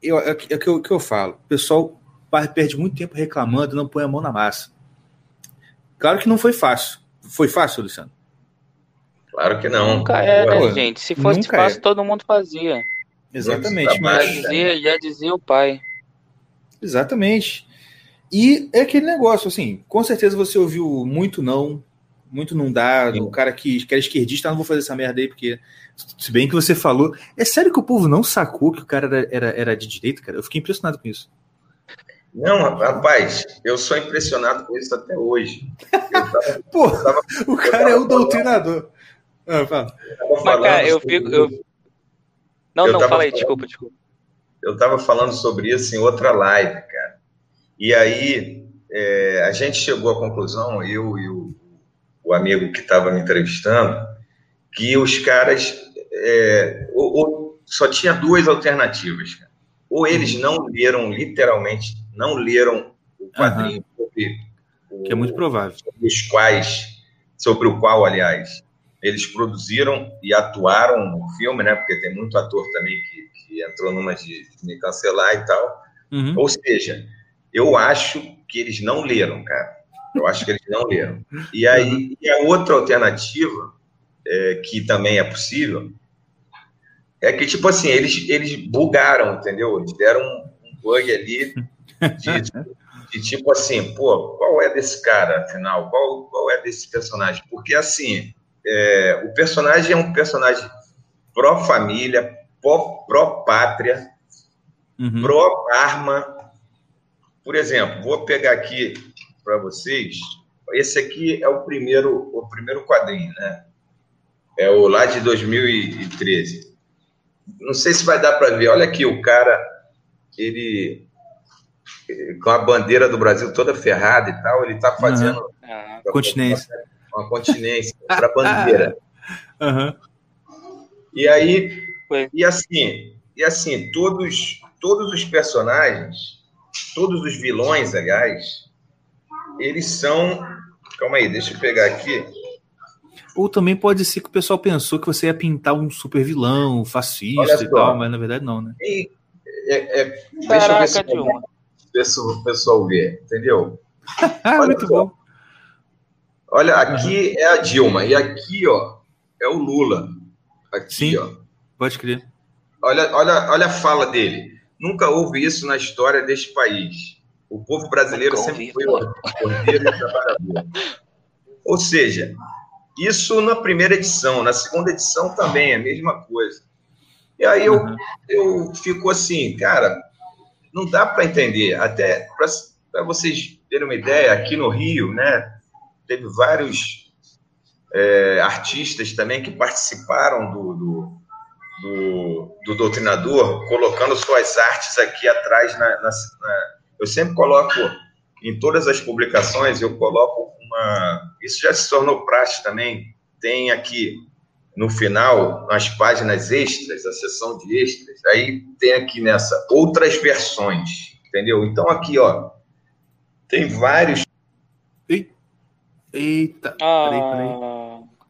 Eu, é, é, é o que eu falo. O pessoal perde muito tempo reclamando, não põe a mão na massa. Claro que não foi fácil. Foi fácil, Luciano? Claro que não. Nunca é, né, gente? Se fosse fácil, é. todo mundo fazia. Exatamente. Mas... Já, dizia, já dizia o pai. Exatamente. E é aquele negócio, assim, com certeza você ouviu muito não, muito não dá, o cara que, que era esquerdista, ah, não vou fazer essa merda aí, porque, se bem que você falou, é sério que o povo não sacou que o cara era, era, era de direita, cara? Eu fiquei impressionado com isso. Não, rapaz, eu sou impressionado com isso até hoje. Tava, Pô, tava, o cara é o doutrinador. Ah, fala. Eu Mas, cara, eu fico. Eu... Não, eu não, fala aí, desculpa, desculpa eu estava falando sobre isso em outra live, cara. E aí é, a gente chegou à conclusão, eu e o, o amigo que estava me entrevistando, que os caras é, ou, ou, só tinha duas alternativas. Cara. Ou eles uhum. não leram, literalmente, não leram o quadrinho, uhum. porque que é muito provável. Sobre os quais, sobre o qual, aliás, eles produziram e atuaram no filme, né? Porque tem muito ator também que, que entrou numa de, de me cancelar e tal. Uhum. Ou seja, eu acho que eles não leram, cara. Eu acho que eles não leram. E aí, uhum. e a outra alternativa, é, que também é possível, é que, tipo assim, eles, eles bugaram, entendeu? Eles deram um, um bug ali de, de, tipo assim, pô, qual é desse cara, afinal? Qual, qual é desse personagem? Porque, assim, é, o personagem é um personagem pró-família, pró-pátria, uhum. pró-arma. Por exemplo, vou pegar aqui para vocês. Esse aqui é o primeiro, o primeiro quadrinho, né? É o lá de 2013. Não sei se vai dar para ver. Olha aqui o cara, ele com a bandeira do Brasil toda ferrada e tal, ele está fazendo uhum. continência, uma continência para a bandeira. Uhum. E aí, e assim, e assim, todos, todos os personagens, todos os vilões, aliás, eles são. Calma aí, deixa eu pegar aqui. Ou também pode ser que o pessoal pensou que você ia pintar um super vilão, fascista e tal, mas na verdade não, né? E, é, é, deixa eu ver se o pessoal ver, entendeu? Muito bom. Olha, aqui uhum. é a Dilma e aqui, ó, é o Lula. Aqui, Sim, ó. Pode crer. Olha, olha, olha a fala dele. Nunca houve isso na história deste país. O povo brasileiro sempre foi ordeiro e trabalhador. Ou seja, isso na primeira edição, na segunda edição também é a mesma coisa. E aí eu, eu fico assim, cara, não dá para entender. Até para vocês terem uma ideia, aqui no Rio, né, teve vários é, artistas também que participaram do, do, do, do, doutrinador, colocando suas artes aqui atrás. Na, na, na, eu sempre coloco, em todas as publicações, eu coloco uma. Isso já se tornou prática também. Tem aqui no final, nas páginas extras, a seção de extras, aí tem aqui nessa outras versões, entendeu? Então aqui, ó, tem vários. Eita, ah. peraí,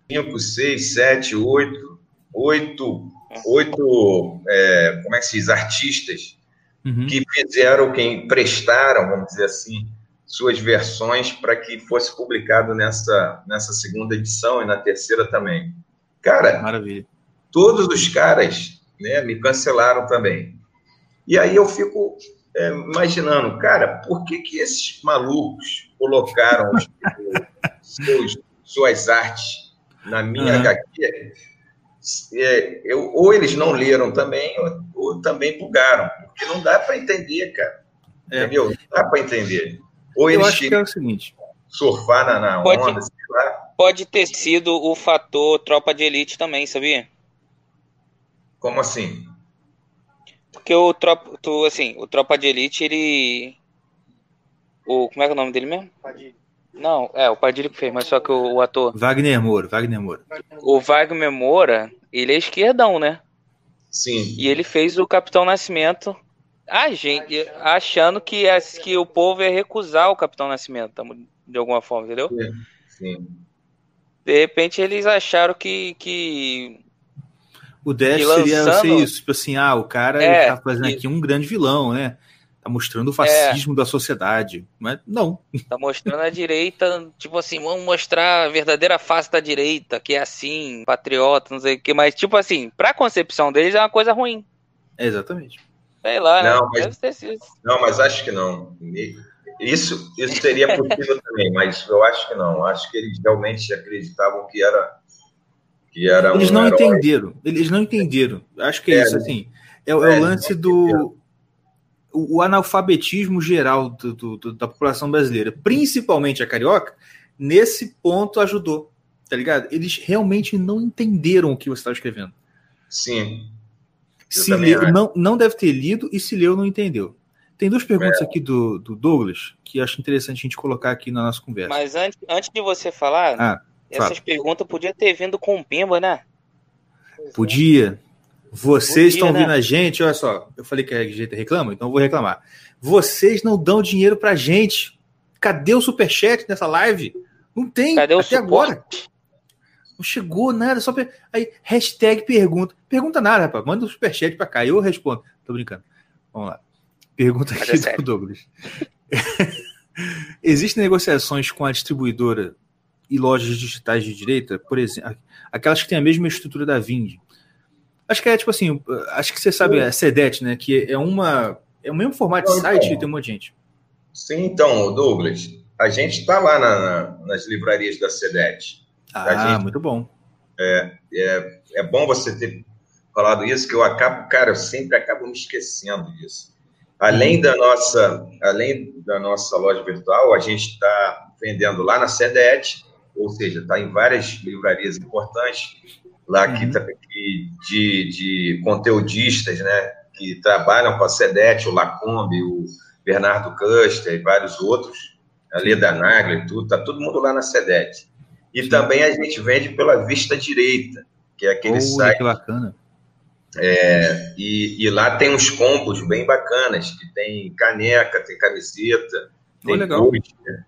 peraí. 5, 6, 7, 8, 8, 8, é, como é que se diz, artistas uhum. que fizeram, que emprestaram, vamos dizer assim, suas versões para que fosse publicado nessa, nessa segunda edição e na terceira também. Cara, Maravilha. todos os caras né, me cancelaram também. E aí eu fico é, imaginando, cara, por que, que esses malucos colocaram os, seus, suas artes na minha uhum. HQ? É, eu, ou eles não leram também, ou, ou também bugaram, porque não dá para entender, cara. É. Entendeu? Não dá para entender. Ou eu acho que é o seguinte: surfar na, na pode, onda, Pode ter sido o fator tropa de elite também, sabia? Como assim? Porque o tropa, tu, assim, o tropa de elite, ele. O, como é que é o nome dele mesmo? Padilha. Não, é, o Padilha que fez, mas só que o, o, ator. Wagner Moura, Wagner Moura. O Wagner Moura, ele é esquerdão, né? Sim. E ele fez o Capitão Nascimento a gente achando que, é, que o povo ia recusar o Capitão Nascimento, de alguma forma, entendeu? Sim. Sim. De repente eles acharam que. que o Dash que lançando... seria ser isso, tipo assim, ah, o cara é, tá fazendo aqui um grande vilão, né? Tá mostrando o fascismo é, da sociedade. Mas não. Tá mostrando a direita, tipo assim, vamos mostrar a verdadeira face da direita, que é assim, patriota, não sei o que, mas tipo assim, pra concepção deles é uma coisa ruim. É exatamente. Sei lá, né? não, né? Mas, não, mas acho que não. Isso, isso seria possível também, mas eu acho que não. Acho que eles realmente acreditavam que era. Que era eles um não herói. entenderam. Eles não entenderam. Acho que é, é isso, assim. É, é o é, lance do. O, o, analfabetismo geral do, do, da população brasileira, principalmente a carioca, nesse ponto ajudou. Tá ligado? Eles realmente não entenderam o que você estava escrevendo. Sim. Se leu, não, não deve ter lido e se leu, não entendeu. Tem duas perguntas é. aqui do, do Douglas que acho interessante a gente colocar aqui na nossa conversa. Mas antes, antes de você falar, ah, essas fala. perguntas podiam ter vindo com o Pimba, né? Podia. Vocês estão né? a gente, olha só. Eu falei que a gente reclama, então eu vou reclamar. Vocês não dão dinheiro pra gente. Cadê o superchat nessa live? Não tem, Cadê o até suporte? agora. Não chegou nada, só per... aí hashtag pergunta. Pergunta nada, rapaz. Manda um superchat pra cá, eu respondo. Tô brincando. Vamos lá. Pergunta Mas é aqui do. Douglas. Existem negociações com a distribuidora e lojas digitais de direita, por exemplo, aquelas que têm a mesma estrutura da Vind. Acho que é tipo assim, acho que você sabe, a Sedet, né? Que é uma. É o mesmo formato de site e tem um monte de gente. Sim, então, Douglas, a gente está lá na- na- nas livrarias da SEDET. Ah, gente- muito bom. É, é bom você ter falado isso, que eu acabo, cara, eu sempre acabo me esquecendo disso. Além da nossa, além da nossa loja virtual, a gente está vendendo lá na SEDET, ou seja, está em várias livrarias importantes, lá que, Uhum. que- de, de conteudistas, né, que trabalham com a SEDET, o Lacombe, o Bernardo Custer e vários outros, a Leda Nagler e tudo, tá todo mundo lá na SEDET. E também a gente vende pela Vista Direita, que é aquele Olha, site. que bacana. E, e lá tem uns combos bem bacanas, que tem caneca, tem camiseta, Oh, tem legal. pôster.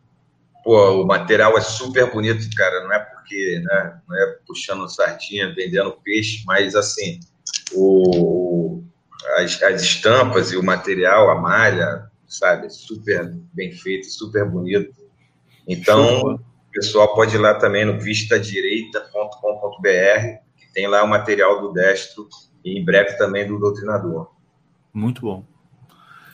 Pô, o material é super bonito, cara. Não é porque, né, não é puxando sardinha, vendendo peixe, mas assim, o, as, as estampas e o material, a malha, sabe, super bem feito, super bonito. Então, Show. o pessoal pode ir lá também no vistadireita.com.br, que tem lá o material do destro e em breve também do doutrinador. Muito bom.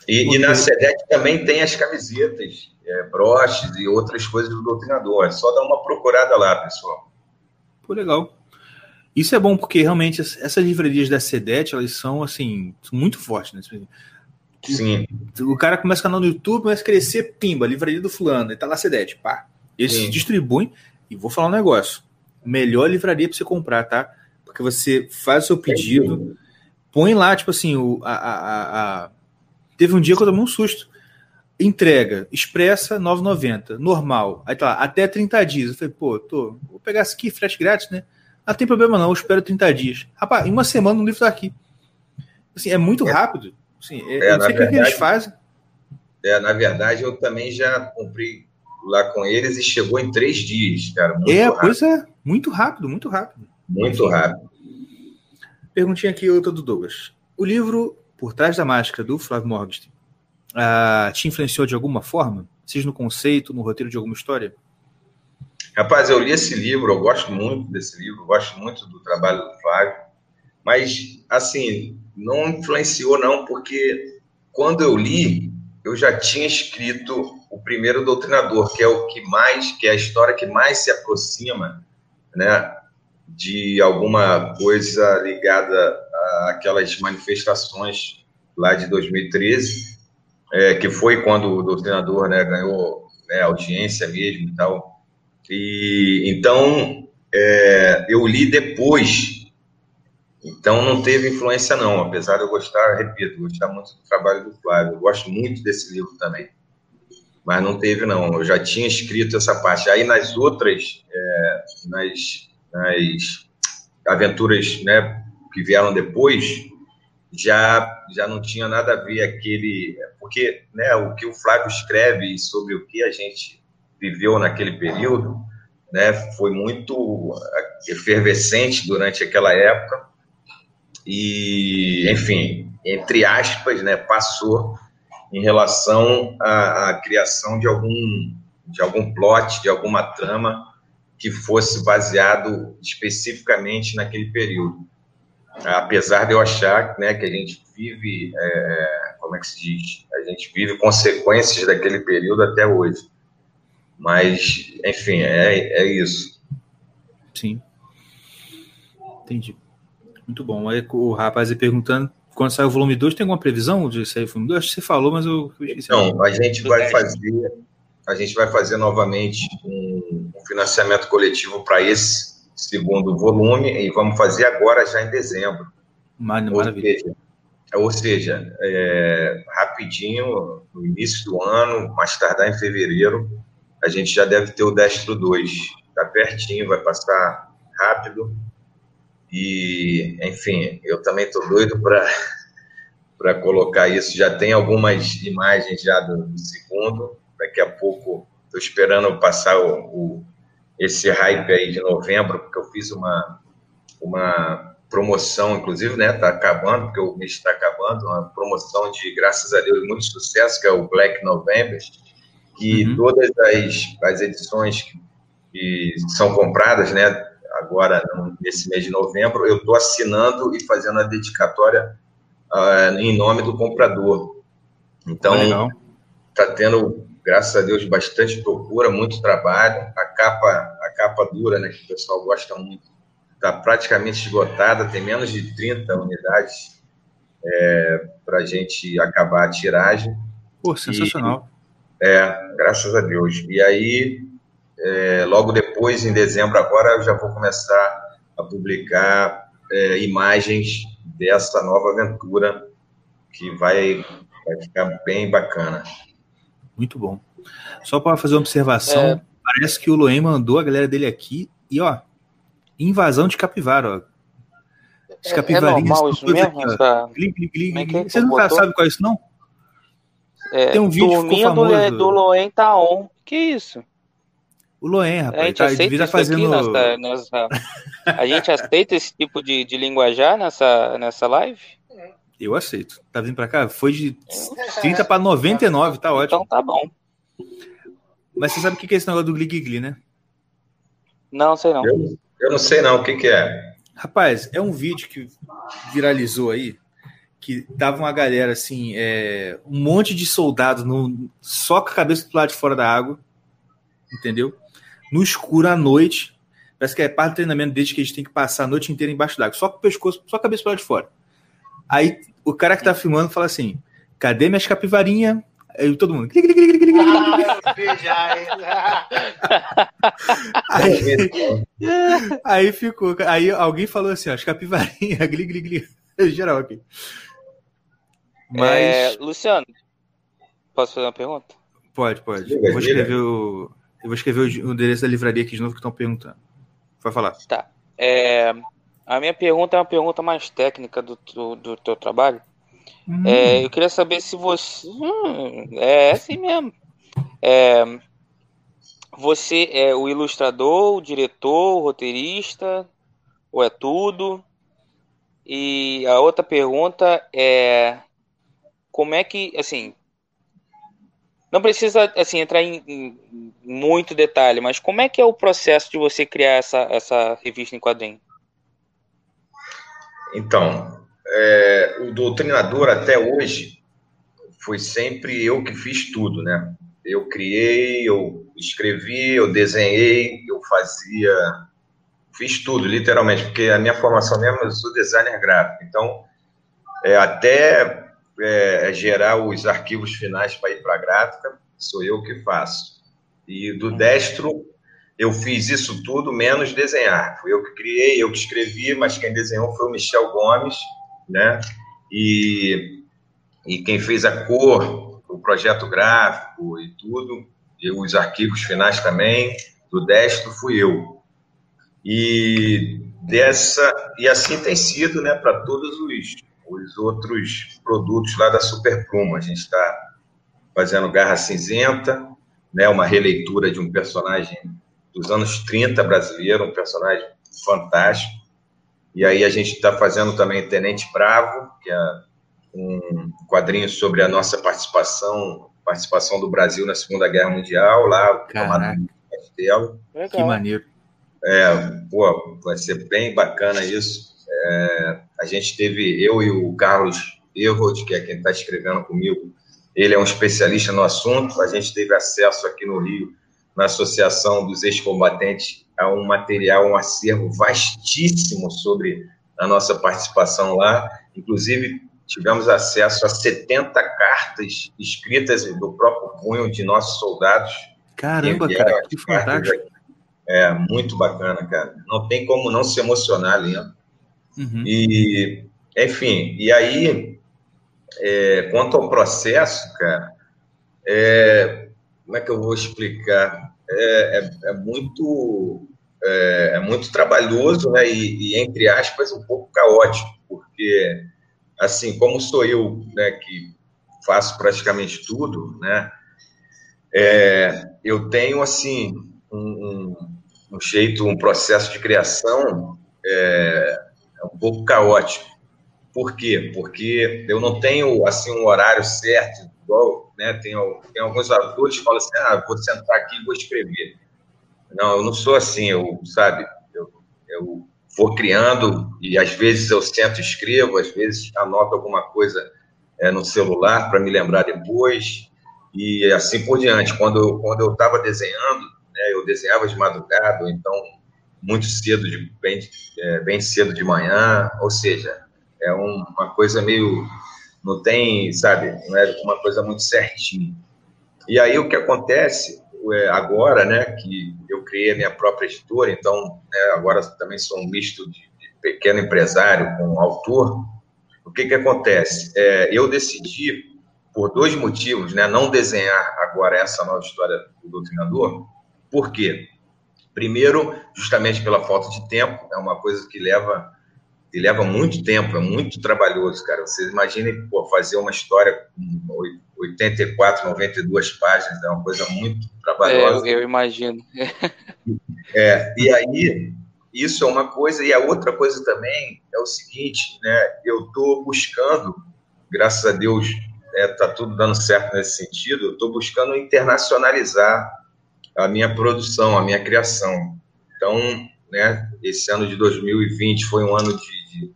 E, e na SEDEC também tem as camisetas, é, broches e outras coisas do doutrinador. É só dar uma procurada lá, pessoal. Pô, legal. Isso é bom porque realmente ess- essas livrarias da Sedet, elas são assim, muito fortes, né? Sim, O cara começa o canal no YouTube, começa a crescer, pimba, livraria do fulano, e tá lá Sedet, pá. Eles Sim. se distribuem, e vou falar um negócio. Melhor livraria pra você comprar, tá? Porque você faz o seu pedido, põe lá, tipo assim, o, a- a- a- Teve um dia que eu tomei um susto. Entrega, expressa, 9,90. Normal. Aí tá lá, até 30 dias. Eu falei, pô, tô, vou pegar isso aqui, frete grátis, né? Não tem problema não, eu espero 30 dias. Rapaz, em uma semana o livro tá aqui. Assim, é muito rápido. Assim, é, É, eu não na sei o que, que eles verdade- fazem. é, na verdade eu também já comprei lá com eles e chegou em três dias, cara. Muito É, rápido. pois é. Muito rápido, muito rápido. Muito rápido. Perguntinha aqui outra do Douglas. O livro Por Trás da Máscara, do Flávio Morgenstern, ah, te influenciou de alguma forma? Seja no conceito, no roteiro de alguma história? Rapaz, eu li esse livro, eu gosto muito desse livro, gosto muito do trabalho do Flávio, mas, assim, não influenciou não, porque quando eu li, eu já tinha escrito o primeiro doutrinador, que é o que mais, que é a história que mais se aproxima, né, de alguma coisa ligada àquelas manifestações lá de 2013, é, que foi quando o doutrinador, né, ganhou né, audiência mesmo e tal, e então é, eu li depois, então não teve influência não, apesar de eu gostar, repito, gostar muito do trabalho do Flávio, eu gosto muito desse livro também, mas não teve não, eu já tinha escrito essa parte. Aí nas outras, é, nas, nas aventuras, né, que vieram depois, já já não tinha nada a ver aquele, porque, né, o que o Flávio escreve sobre o que a gente viveu naquele período, né, foi muito efervescente durante aquela época e, enfim, entre aspas, né, passou em relação à, à criação de algum de algum plot, de alguma trama que fosse baseado especificamente naquele período. Apesar de eu achar né, que a gente vive, é, como é que se diz? A gente vive consequências daquele período até hoje. Mas, enfim, é, é isso. Sim. Entendi. Muito bom. Aí o rapaz aí perguntando quando sai o volume 2, tem alguma previsão de sair o volume 2? Acho que você falou, mas eu esqueci. Então, a gente vai fazer, a gente vai fazer novamente um, um financiamento coletivo para esse segundo volume e vamos fazer agora já em dezembro. Maravilha. Ou seja, ou seja é, rapidinho, no início do ano, mais tardar em fevereiro, a gente já deve ter o Destro 2. Está pertinho, vai passar rápido. E, enfim, eu também estou doido para colocar isso. Já tem algumas imagens já do, do segundo. Daqui a pouco Estou esperando passar o, o, esse hype aí de novembro, porque eu fiz uma, uma promoção, inclusive, né? Está acabando, porque o mês está acabando, uma promoção de, graças a Deus, muito sucesso, que é o Black November, que uhum. todas as, as edições que, que são compradas, né? Agora, nesse mês de novembro, eu estou assinando e fazendo a dedicatória uh, em nome do comprador. Então, está tendo, graças a Deus, bastante procura, muito trabalho. A capa, capa dura, né, que o pessoal gosta muito, está praticamente esgotada, tem menos de 30 unidades é, para a gente acabar a tiragem. Pô, sensacional. E, é, graças a Deus. E aí, é, logo depois, em dezembro agora, eu já vou começar a publicar é, imagens dessa nova aventura que vai, vai ficar bem bacana. Muito bom. Só para fazer uma observação, é... parece que o Loen mandou a galera dele aqui e ó, invasão de capivara, ó. Os capivarinhos é, é normal isso mesmo? Aqui, essa... gli, gli, gli, gli. É Vocês não sabem qual é isso, não? É, Tem um vídeo que ficou famoso. do, do Loen tá on. Que isso? O Loen, rapaz, a gente tá, aceita tá fazendo... Nessa, nessa... A gente aceita esse tipo de, de linguajar nessa, nessa live? Eu aceito. Tá vindo pra cá? Foi de 30 para 99, tá ótimo. Então tá bom. Mas você sabe o que é esse negócio do Gli, né? Não, sei não. Eu, eu não sei não, o que, que é? Rapaz, é um vídeo que viralizou aí, que dava uma galera assim, é, um monte de soldados no, só com a cabeça do lado de fora da água, entendeu? No escuro à noite. Parece que é parte do treinamento desde que eles têm que passar a noite inteira embaixo d'água, só com o pescoço, só a cabeça do lado de fora. Aí o cara que tá filmando fala assim: cadê minhas capivarinhas? Aí todo mundo. aí, aí ficou. Aí alguém falou assim: ó, as capivarinhas, gli, gli, gli. Geral aqui. Mas. É, Luciano, posso fazer uma pergunta? Pode, pode. Eu vou escrever o. Eu vou escrever o endereço da livraria aqui de novo que estão perguntando. Vai falar. Tá. É, a minha pergunta é uma pergunta mais técnica do, do, do teu trabalho. Hum. É, eu queria saber se você. Hum, é assim mesmo. É, você é o ilustrador, o diretor, o roteirista, ou é tudo? E a outra pergunta é como é que, assim, não precisa assim entrar em, em, muito detalhe, mas como é que é o processo de você criar essa, essa revista em quadrinho? Então, é, o doutrinador até hoje foi sempre eu que fiz tudo, né? Eu criei, eu escrevi, eu desenhei, eu fazia, fiz tudo, literalmente, porque a minha formação mesmo, eu sou designer gráfico, então é, até é, gerar os arquivos finais para ir para a gráfica, sou eu que faço. E do destro, eu fiz isso tudo menos desenhar. Fui eu que criei, eu que escrevi, mas quem desenhou foi o Michel Gomes, né? E, e quem fez a cor, o projeto gráfico e tudo, e os arquivos finais também, do destro fui eu. E dessa e assim tem sido, né, para todos os, os outros produtos lá da Super Pluma. A gente está fazendo Garra Cinzenta, né, uma releitura de um personagem dos anos 30 brasileiro, um personagem fantástico. E aí a gente está fazendo também Tenente Bravo, que é um quadrinho sobre a nossa participação, participação do Brasil na Segunda Guerra Mundial, lá no Castelo. Que maneiro. É, pô, vai ser bem bacana isso. É, a gente teve, eu e o Carlos Evold, que é quem está escrevendo comigo, ele é um especialista no assunto, a gente teve acesso aqui no Rio na Associação dos Ex-Combatentes a um material, um acervo vastíssimo sobre a nossa participação lá. Inclusive, tivemos acesso a 70 cartas escritas do próprio punho de nossos soldados. Caramba, cara, que fantástico. É, muito bacana, cara. Não tem como não se emocionar lendo. Uhum. E, enfim, e aí, é, quanto ao processo, cara, é, como é que eu vou explicar? É, é, é muito é, é, muito trabalhoso, né? E, e, entre aspas um pouco caótico, porque assim como sou eu, né, que faço praticamente tudo, né? É, eu tenho, assim, um, um, um, jeito, um processo de criação é, um pouco caótico. Por quê? Porque eu não tenho, assim, um horário certo, igual, né, tem, tem alguns autores que falam assim, ah, vou sentar aqui e vou escrever. Não, eu não sou assim, eu, sabe, eu, eu vou criando e às vezes eu sento e escrevo, às vezes anoto alguma coisa é, no celular para me lembrar depois e assim por diante. Quando, quando eu estava desenhando, né, eu desenhava de madrugada, ou então muito cedo, de, bem, é, bem cedo de manhã, ou seja, é um, uma coisa meio, não tem, sabe, não é uma coisa muito certinha. E aí o que acontece é, agora, né, que eu criei a minha própria editora, então né, agora também sou um misto de, de pequeno empresário com autor, o que que acontece? É, eu decidi, por dois motivos, né, não desenhar agora essa nova história do doutrinador, por quê? Primeiro, justamente pela falta de tempo, é uma coisa que leva que leva muito tempo, é muito trabalhoso, cara. Vocês imaginem pô, fazer uma história com 84, 92 páginas, é uma coisa muito trabalhosa. É, eu imagino. é, e aí, isso é uma coisa, e a outra coisa também é o seguinte, né? Eu estou buscando, graças a Deus, está é, tá tudo dando certo nesse sentido, eu estou buscando internacionalizar a minha produção, a minha criação. Então, né, esse ano de 2020 foi um ano de, de,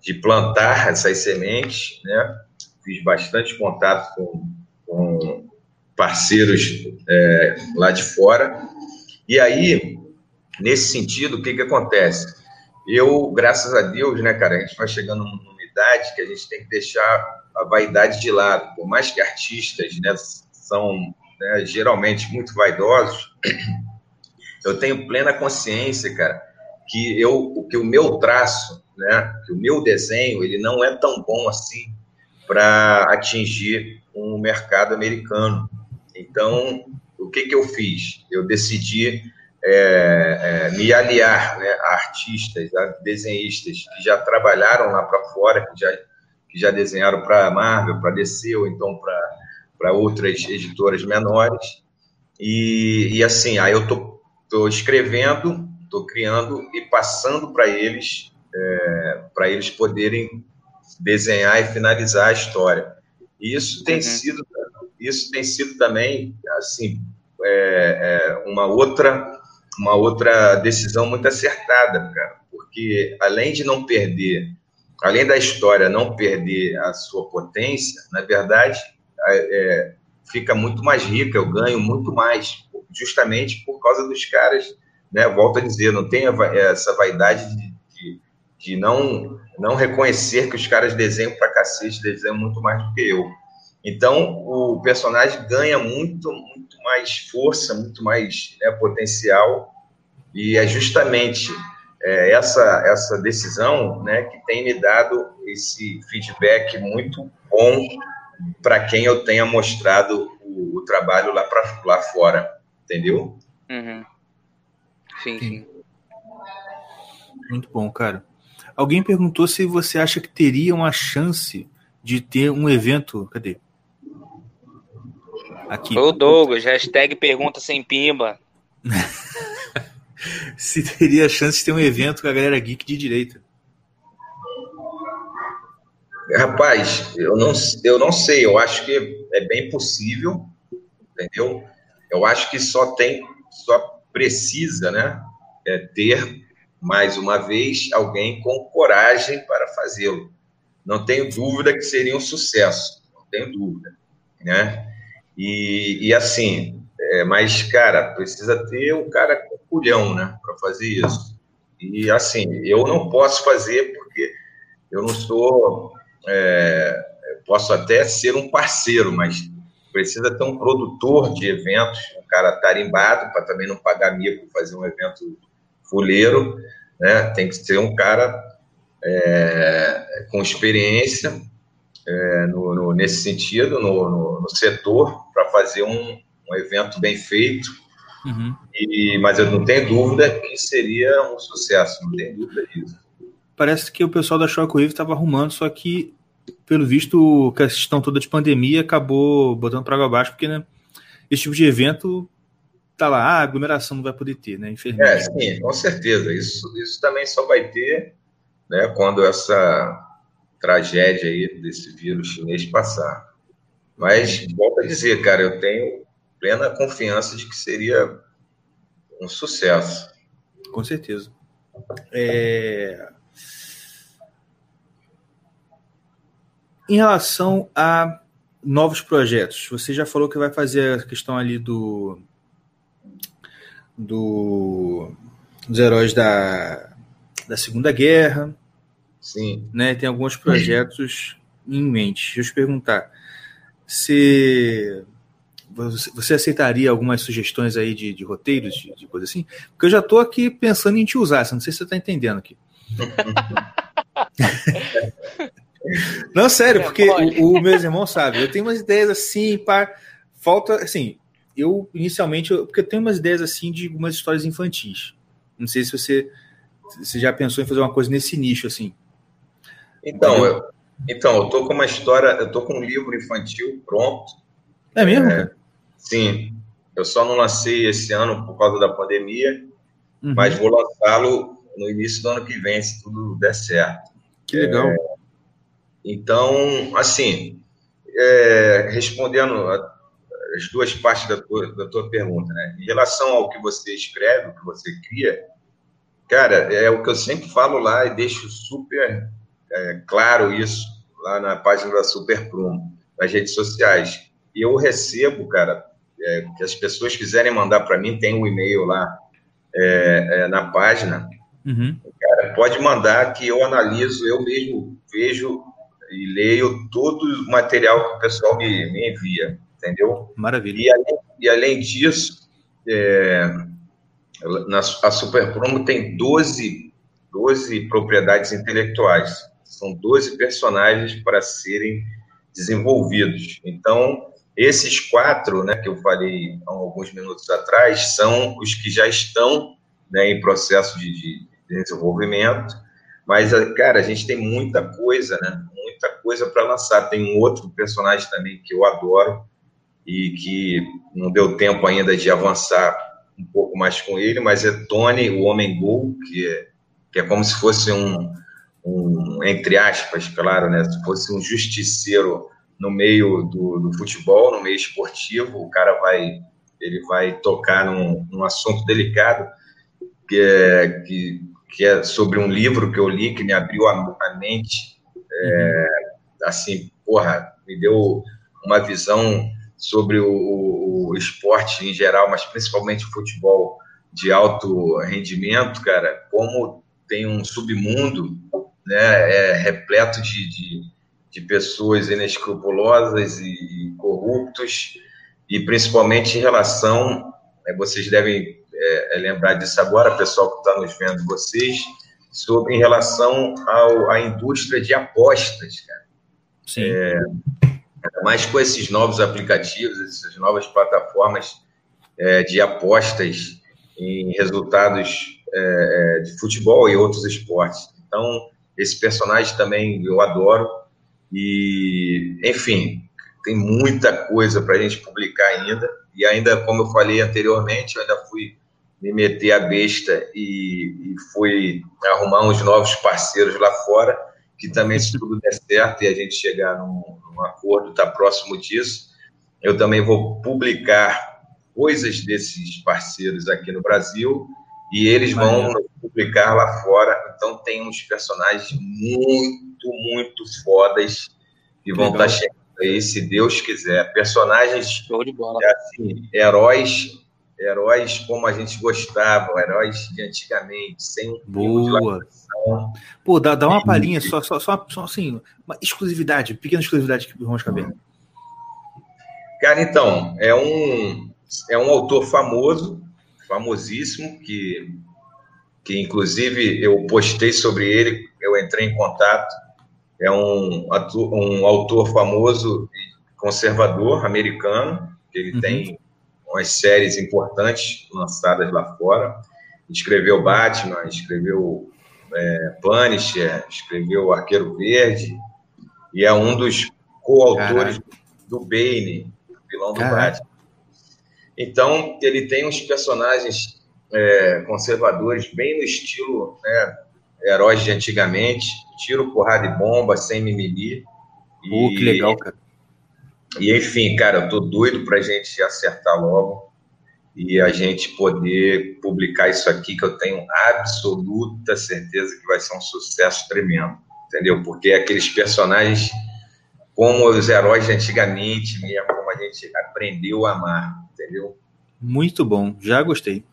de plantar essas sementes, né? Fiz bastante contato com, com parceiros é, lá de fora. E aí, nesse sentido, o que, que acontece? Eu, graças a Deus, né, cara, a gente vai chegando numa idade que a gente tem que deixar a vaidade de lado. Por mais que artistas né, são né, geralmente muito vaidosos, eu tenho plena consciência, cara, que eu, que o meu traço, né, que o meu desenho, ele não é tão bom assim para atingir um mercado americano. Então, o que que eu fiz? Eu decidi é, é, me aliar né, a artistas, a desenhistas que já trabalharam lá para fora, que já, que já desenharam para Marvel, para DC, ou então para outras editoras menores. E, e assim, aí eu tô, tô escrevendo, tô criando e passando para eles, é, para eles poderem desenhar e finalizar a história. E isso tem uhum. sido, isso tem sido também, assim, é, é uma outra uma outra decisão muito acertada, cara, porque além de não perder, além da história não perder a sua potência, na verdade, é, fica muito mais rica, eu ganho muito mais, justamente por causa dos caras, né? Volto a dizer, não tem essa vaidade de, de, de não, não reconhecer que os caras desenham pra cacete, desenham muito mais do que eu. Então, o personagem ganha muito, muito mais força, muito mais né, potencial, e é justamente é, essa, essa decisão né, que tem me dado esse feedback muito bom para quem eu tenha mostrado o, o trabalho lá, pra, lá fora, entendeu? Uhum. Sim, sim. Muito bom, cara. Alguém perguntou se você acha que teria uma chance de ter um evento. Cadê? Aqui. Ô Douglas, hashtag pergunta sem pimba. se teria chance de ter um evento com a galera geek de direita. Rapaz, eu não, eu não sei, eu acho que é bem possível, entendeu? Eu acho que só tem, só precisa, né, é ter, mais uma vez, alguém com coragem para fazê-lo. Não tenho dúvida que seria um sucesso, não tenho dúvida, né? E, e assim, é, mas, cara, precisa ter um cara com culhão, né, para fazer isso. E, assim, eu não posso fazer porque eu não sou. É, posso até ser um parceiro, mas precisa ter um produtor de eventos, um cara tarimbado, para também não pagar mico fazer um evento fuleiro, né? Tem que ser um cara é, com experiência é, no, no, nesse sentido, no, no, setor, para fazer um, um evento bem feito. Uhum. E, mas eu não tenho dúvida que seria um sucesso, não tenho dúvida disso. Parece que o pessoal da Shockwave estava arrumando, só que, pelo visto, a questão toda de pandemia acabou botando para água abaixo, porque né, esse tipo de evento tá lá, ah, aglomeração não vai poder ter, né? Infelizmente. É, sim, com certeza. Isso, isso também só vai ter né, quando essa tragédia aí desse vírus chinês passar. Mas, volto a dizer, cara, eu tenho plena confiança de que seria um sucesso. Com certeza. É... Em relação a novos projetos, você já falou que vai fazer a questão ali do, do dos heróis da, da Segunda Guerra. Sim. Né? Tem alguns projetos em mente. Deixa eu te perguntar. Se você aceitaria algumas sugestões aí de, de roteiros, de, de, coisa assim? Porque eu já estou aqui pensando em te usar, não sei se você está entendendo aqui. não, sério, porque o, o meus irmãos sabem, eu tenho umas ideias assim, para falta, assim, eu inicialmente, eu, porque eu tenho umas ideias assim de algumas histórias infantis. Não sei se você, você já pensou em fazer uma coisa nesse nicho assim. Então, eu, então, eu tô com uma história, eu tô com um livro infantil pronto. É mesmo? É, sim. Eu só não lancei esse ano por causa da pandemia, uhum. mas vou lançá-lo no início do ano que vem, se tudo der certo. Que legal. É, então, assim, é, respondendo a, as duas partes da tua, da tua pergunta, né? Em relação ao que você escreve, o que você cria, cara, é o que eu sempre falo lá e deixo super é, claro isso lá na página da Super Prumo, nas redes sociais. E eu recebo, cara, é, que as pessoas quiserem mandar para mim, tem um e-mail lá é, é, na página. Uhum. Cara, pode mandar que eu analiso, eu mesmo vejo e leio todo o material que o pessoal me, me envia, entendeu? Maravilha. E além, e além disso, é, na, a Super Promo tem 12, 12 propriedades intelectuais. São 12 personagens para serem desenvolvidos. Então, esses quatro, né, que eu falei há alguns minutos atrás, são os que já estão né, em processo de, de desenvolvimento. Mas, cara, a gente tem muita coisa, né? Coisa para lançar. Tem um outro personagem também que eu adoro e que não deu tempo ainda de avançar um pouco mais com ele, mas é Tony, o Homem Gol, que é, que é como se fosse um, um, entre aspas, claro, né? Se fosse um justiceiro no meio do, do, futebol, no meio esportivo, o cara vai, ele vai tocar num, num assunto delicado que é, que, que é sobre um livro que eu li que me abriu a, a mente, é, assim, porra, me deu uma visão sobre o, o esporte em geral, mas principalmente o futebol de alto rendimento, cara, como tem um submundo né, é repleto de, de, de pessoas inescrupulosas e, corruptos, e principalmente em relação, né, vocês devem é, é, lembrar disso agora, pessoal que está nos vendo, vocês, sobre em relação ao, à indústria de apostas, cara. Sim. É, mais com esses novos aplicativos, essas novas plataformas é, de apostas em resultados é, é de futebol e outros esportes. Então, esse personagem também eu adoro. E, enfim, tem muita coisa para a gente publicar ainda. E ainda, como eu falei anteriormente, eu ainda fui me meter a besta e, e fui arrumar uns novos parceiros lá fora, que também, se tudo der certo e a gente chegar num, num acordo, está próximo disso, eu também vou publicar coisas desses parceiros aqui no Brasil e eles vão publicar lá fora. Então tem uns personagens muito, muito fodas que vão estar tá chegando aí, se Deus quiser. Personagens Show de bola. É assim, heróis, heróis como a gente gostava, heróis de antigamente, sem um Boa. Pô, dá, dá uma palhinha, só, só, só, só assim, uma exclusividade, pequena exclusividade que vamos caber. Cara, então, é um, é um autor famoso, famosíssimo, que, que inclusive eu postei sobre ele, eu entrei em contato. É um, um autor famoso e conservador americano, que ele uhum. tem umas séries importantes lançadas lá fora. Escreveu Batman, escreveu é, Punisher, escreveu Arqueiro Verde, e é um dos coautores do Bane, vilão do Caraca. Batman. Então, ele tem uns personagens é, conservadores, bem no estilo né, heróis de antigamente, tiro, porrada e bomba, sem mimimi. Pô, que legal, cara. E enfim, cara, eu tô doido pra gente acertar logo e a gente poder publicar isso aqui, que eu tenho absoluta certeza que vai ser um sucesso tremendo, entendeu? Porque aqueles personagens como os heróis de antigamente mesmo, como a gente aprendeu a amar, entendeu? Muito bom, já gostei.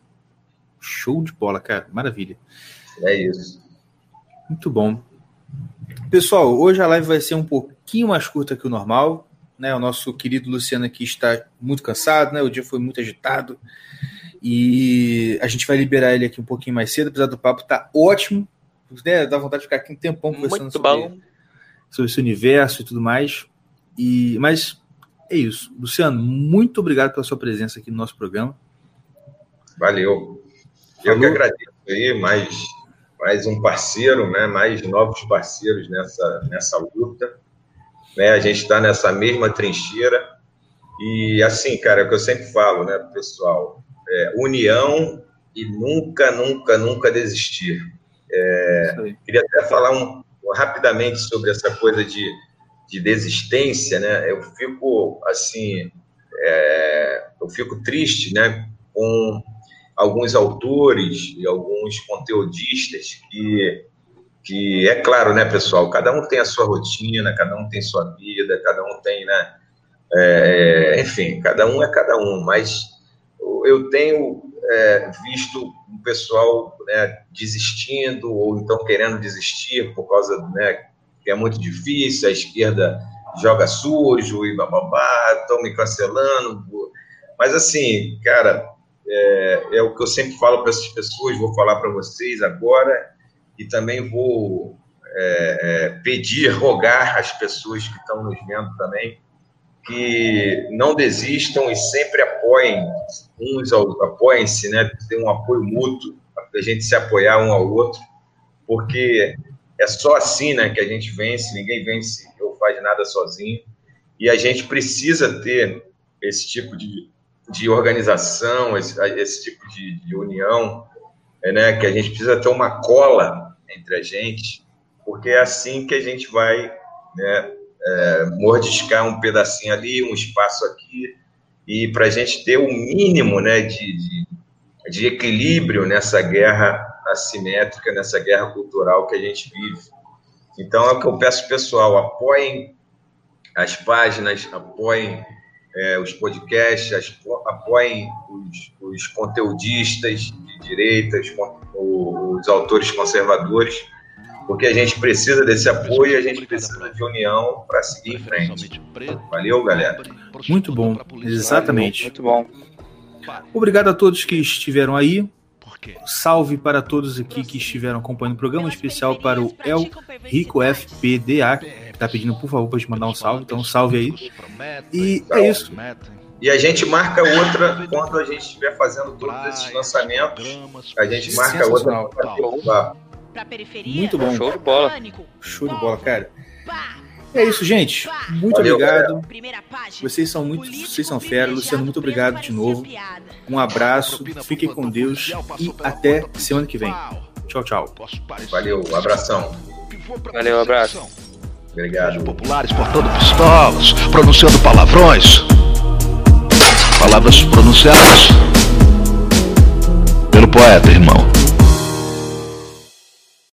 Show de bola, cara, maravilha. É isso. Muito bom. Pessoal, hoje a live vai ser um pouquinho mais curta que o normal. Né? O nosso querido Luciano aqui está muito cansado, né? O dia foi muito agitado. E a gente vai liberar ele aqui um pouquinho mais cedo, apesar do papo tá ótimo. Né? Dá vontade de ficar aqui um tempão conversando muito sobre, bom. sobre esse universo e tudo mais. E, mas é isso. Luciano, muito obrigado pela sua presença aqui no nosso programa. Valeu. Eu Falou. que agradeço aí, mais mais um parceiro, né, mais novos parceiros nessa, nessa luta. Né, a gente está nessa mesma trincheira. E assim, cara, é o que eu sempre falo, né, pessoal? É, união e nunca, nunca, nunca desistir. É, queria até falar um, rapidamente sobre essa coisa de, de desistência, né? Eu fico assim, é, eu fico triste, né, com alguns autores e alguns conteudistas que, que é claro, né, pessoal, cada um tem a sua rotina, cada um tem sua vida, cada um tem, né, é, enfim, cada um é cada um, mas eu tenho é, visto o pessoal né, desistindo ou então querendo desistir por causa, né, que é muito difícil, a esquerda joga sujo e bababá, estão me cancelando, mas assim, cara, é, é o que eu sempre falo para essas pessoas, vou falar para vocês agora e também vou é, é, pedir, rogar às pessoas que estão nos vendo também que não desistam e sempre apoiem uns apoiem-se, né? Tem um apoio mútuo para a gente se apoiar um ao outro, porque é só assim, né, que a gente vence. Ninguém vence ou faz nada sozinho e a gente precisa ter esse tipo de de organização, esse, esse tipo de, de união, né, que a gente precisa ter uma cola entre a gente, porque é assim que a gente vai né, é, mordiscar um pedacinho ali, um espaço aqui, e para a gente ter o mínimo né, de, de, de equilíbrio nessa guerra assimétrica, nessa guerra cultural que a gente vive. Então, é o que eu peço pessoal, apoiem as páginas, apoiem é, os podcasts, apoiem os, os, conteudistas de direita, os, os, autores conservadores, porque a gente precisa desse apoio e a gente precisa de união para seguir em frente. Valeu, galera. Muito bom, exatamente. Muito bom. Obrigado a todos que estiveram aí. Salve para todos aqui que estiveram acompanhando o programa, especial para o El Rico FPDA, tá pedindo, por favor, para te mandar um salve. Então, salve aí. E é isso. E a gente marca outra quando a gente estiver fazendo todos esses lançamentos. A gente marca outra Muito bom. Show de bola. Show de bola, cara. É isso, gente. Muito Valeu, obrigado. Vocês são muito, vocês são fera. Luciano, muito obrigado de novo. Um abraço, fiquem com Deus e até semana que vem. Tchau, tchau. Valeu, um abração. Valeu, um abraço. Obrigado. Populares portando pistolas, pronunciando palavrões. Palavras pronunciadas pelo poeta, irmão.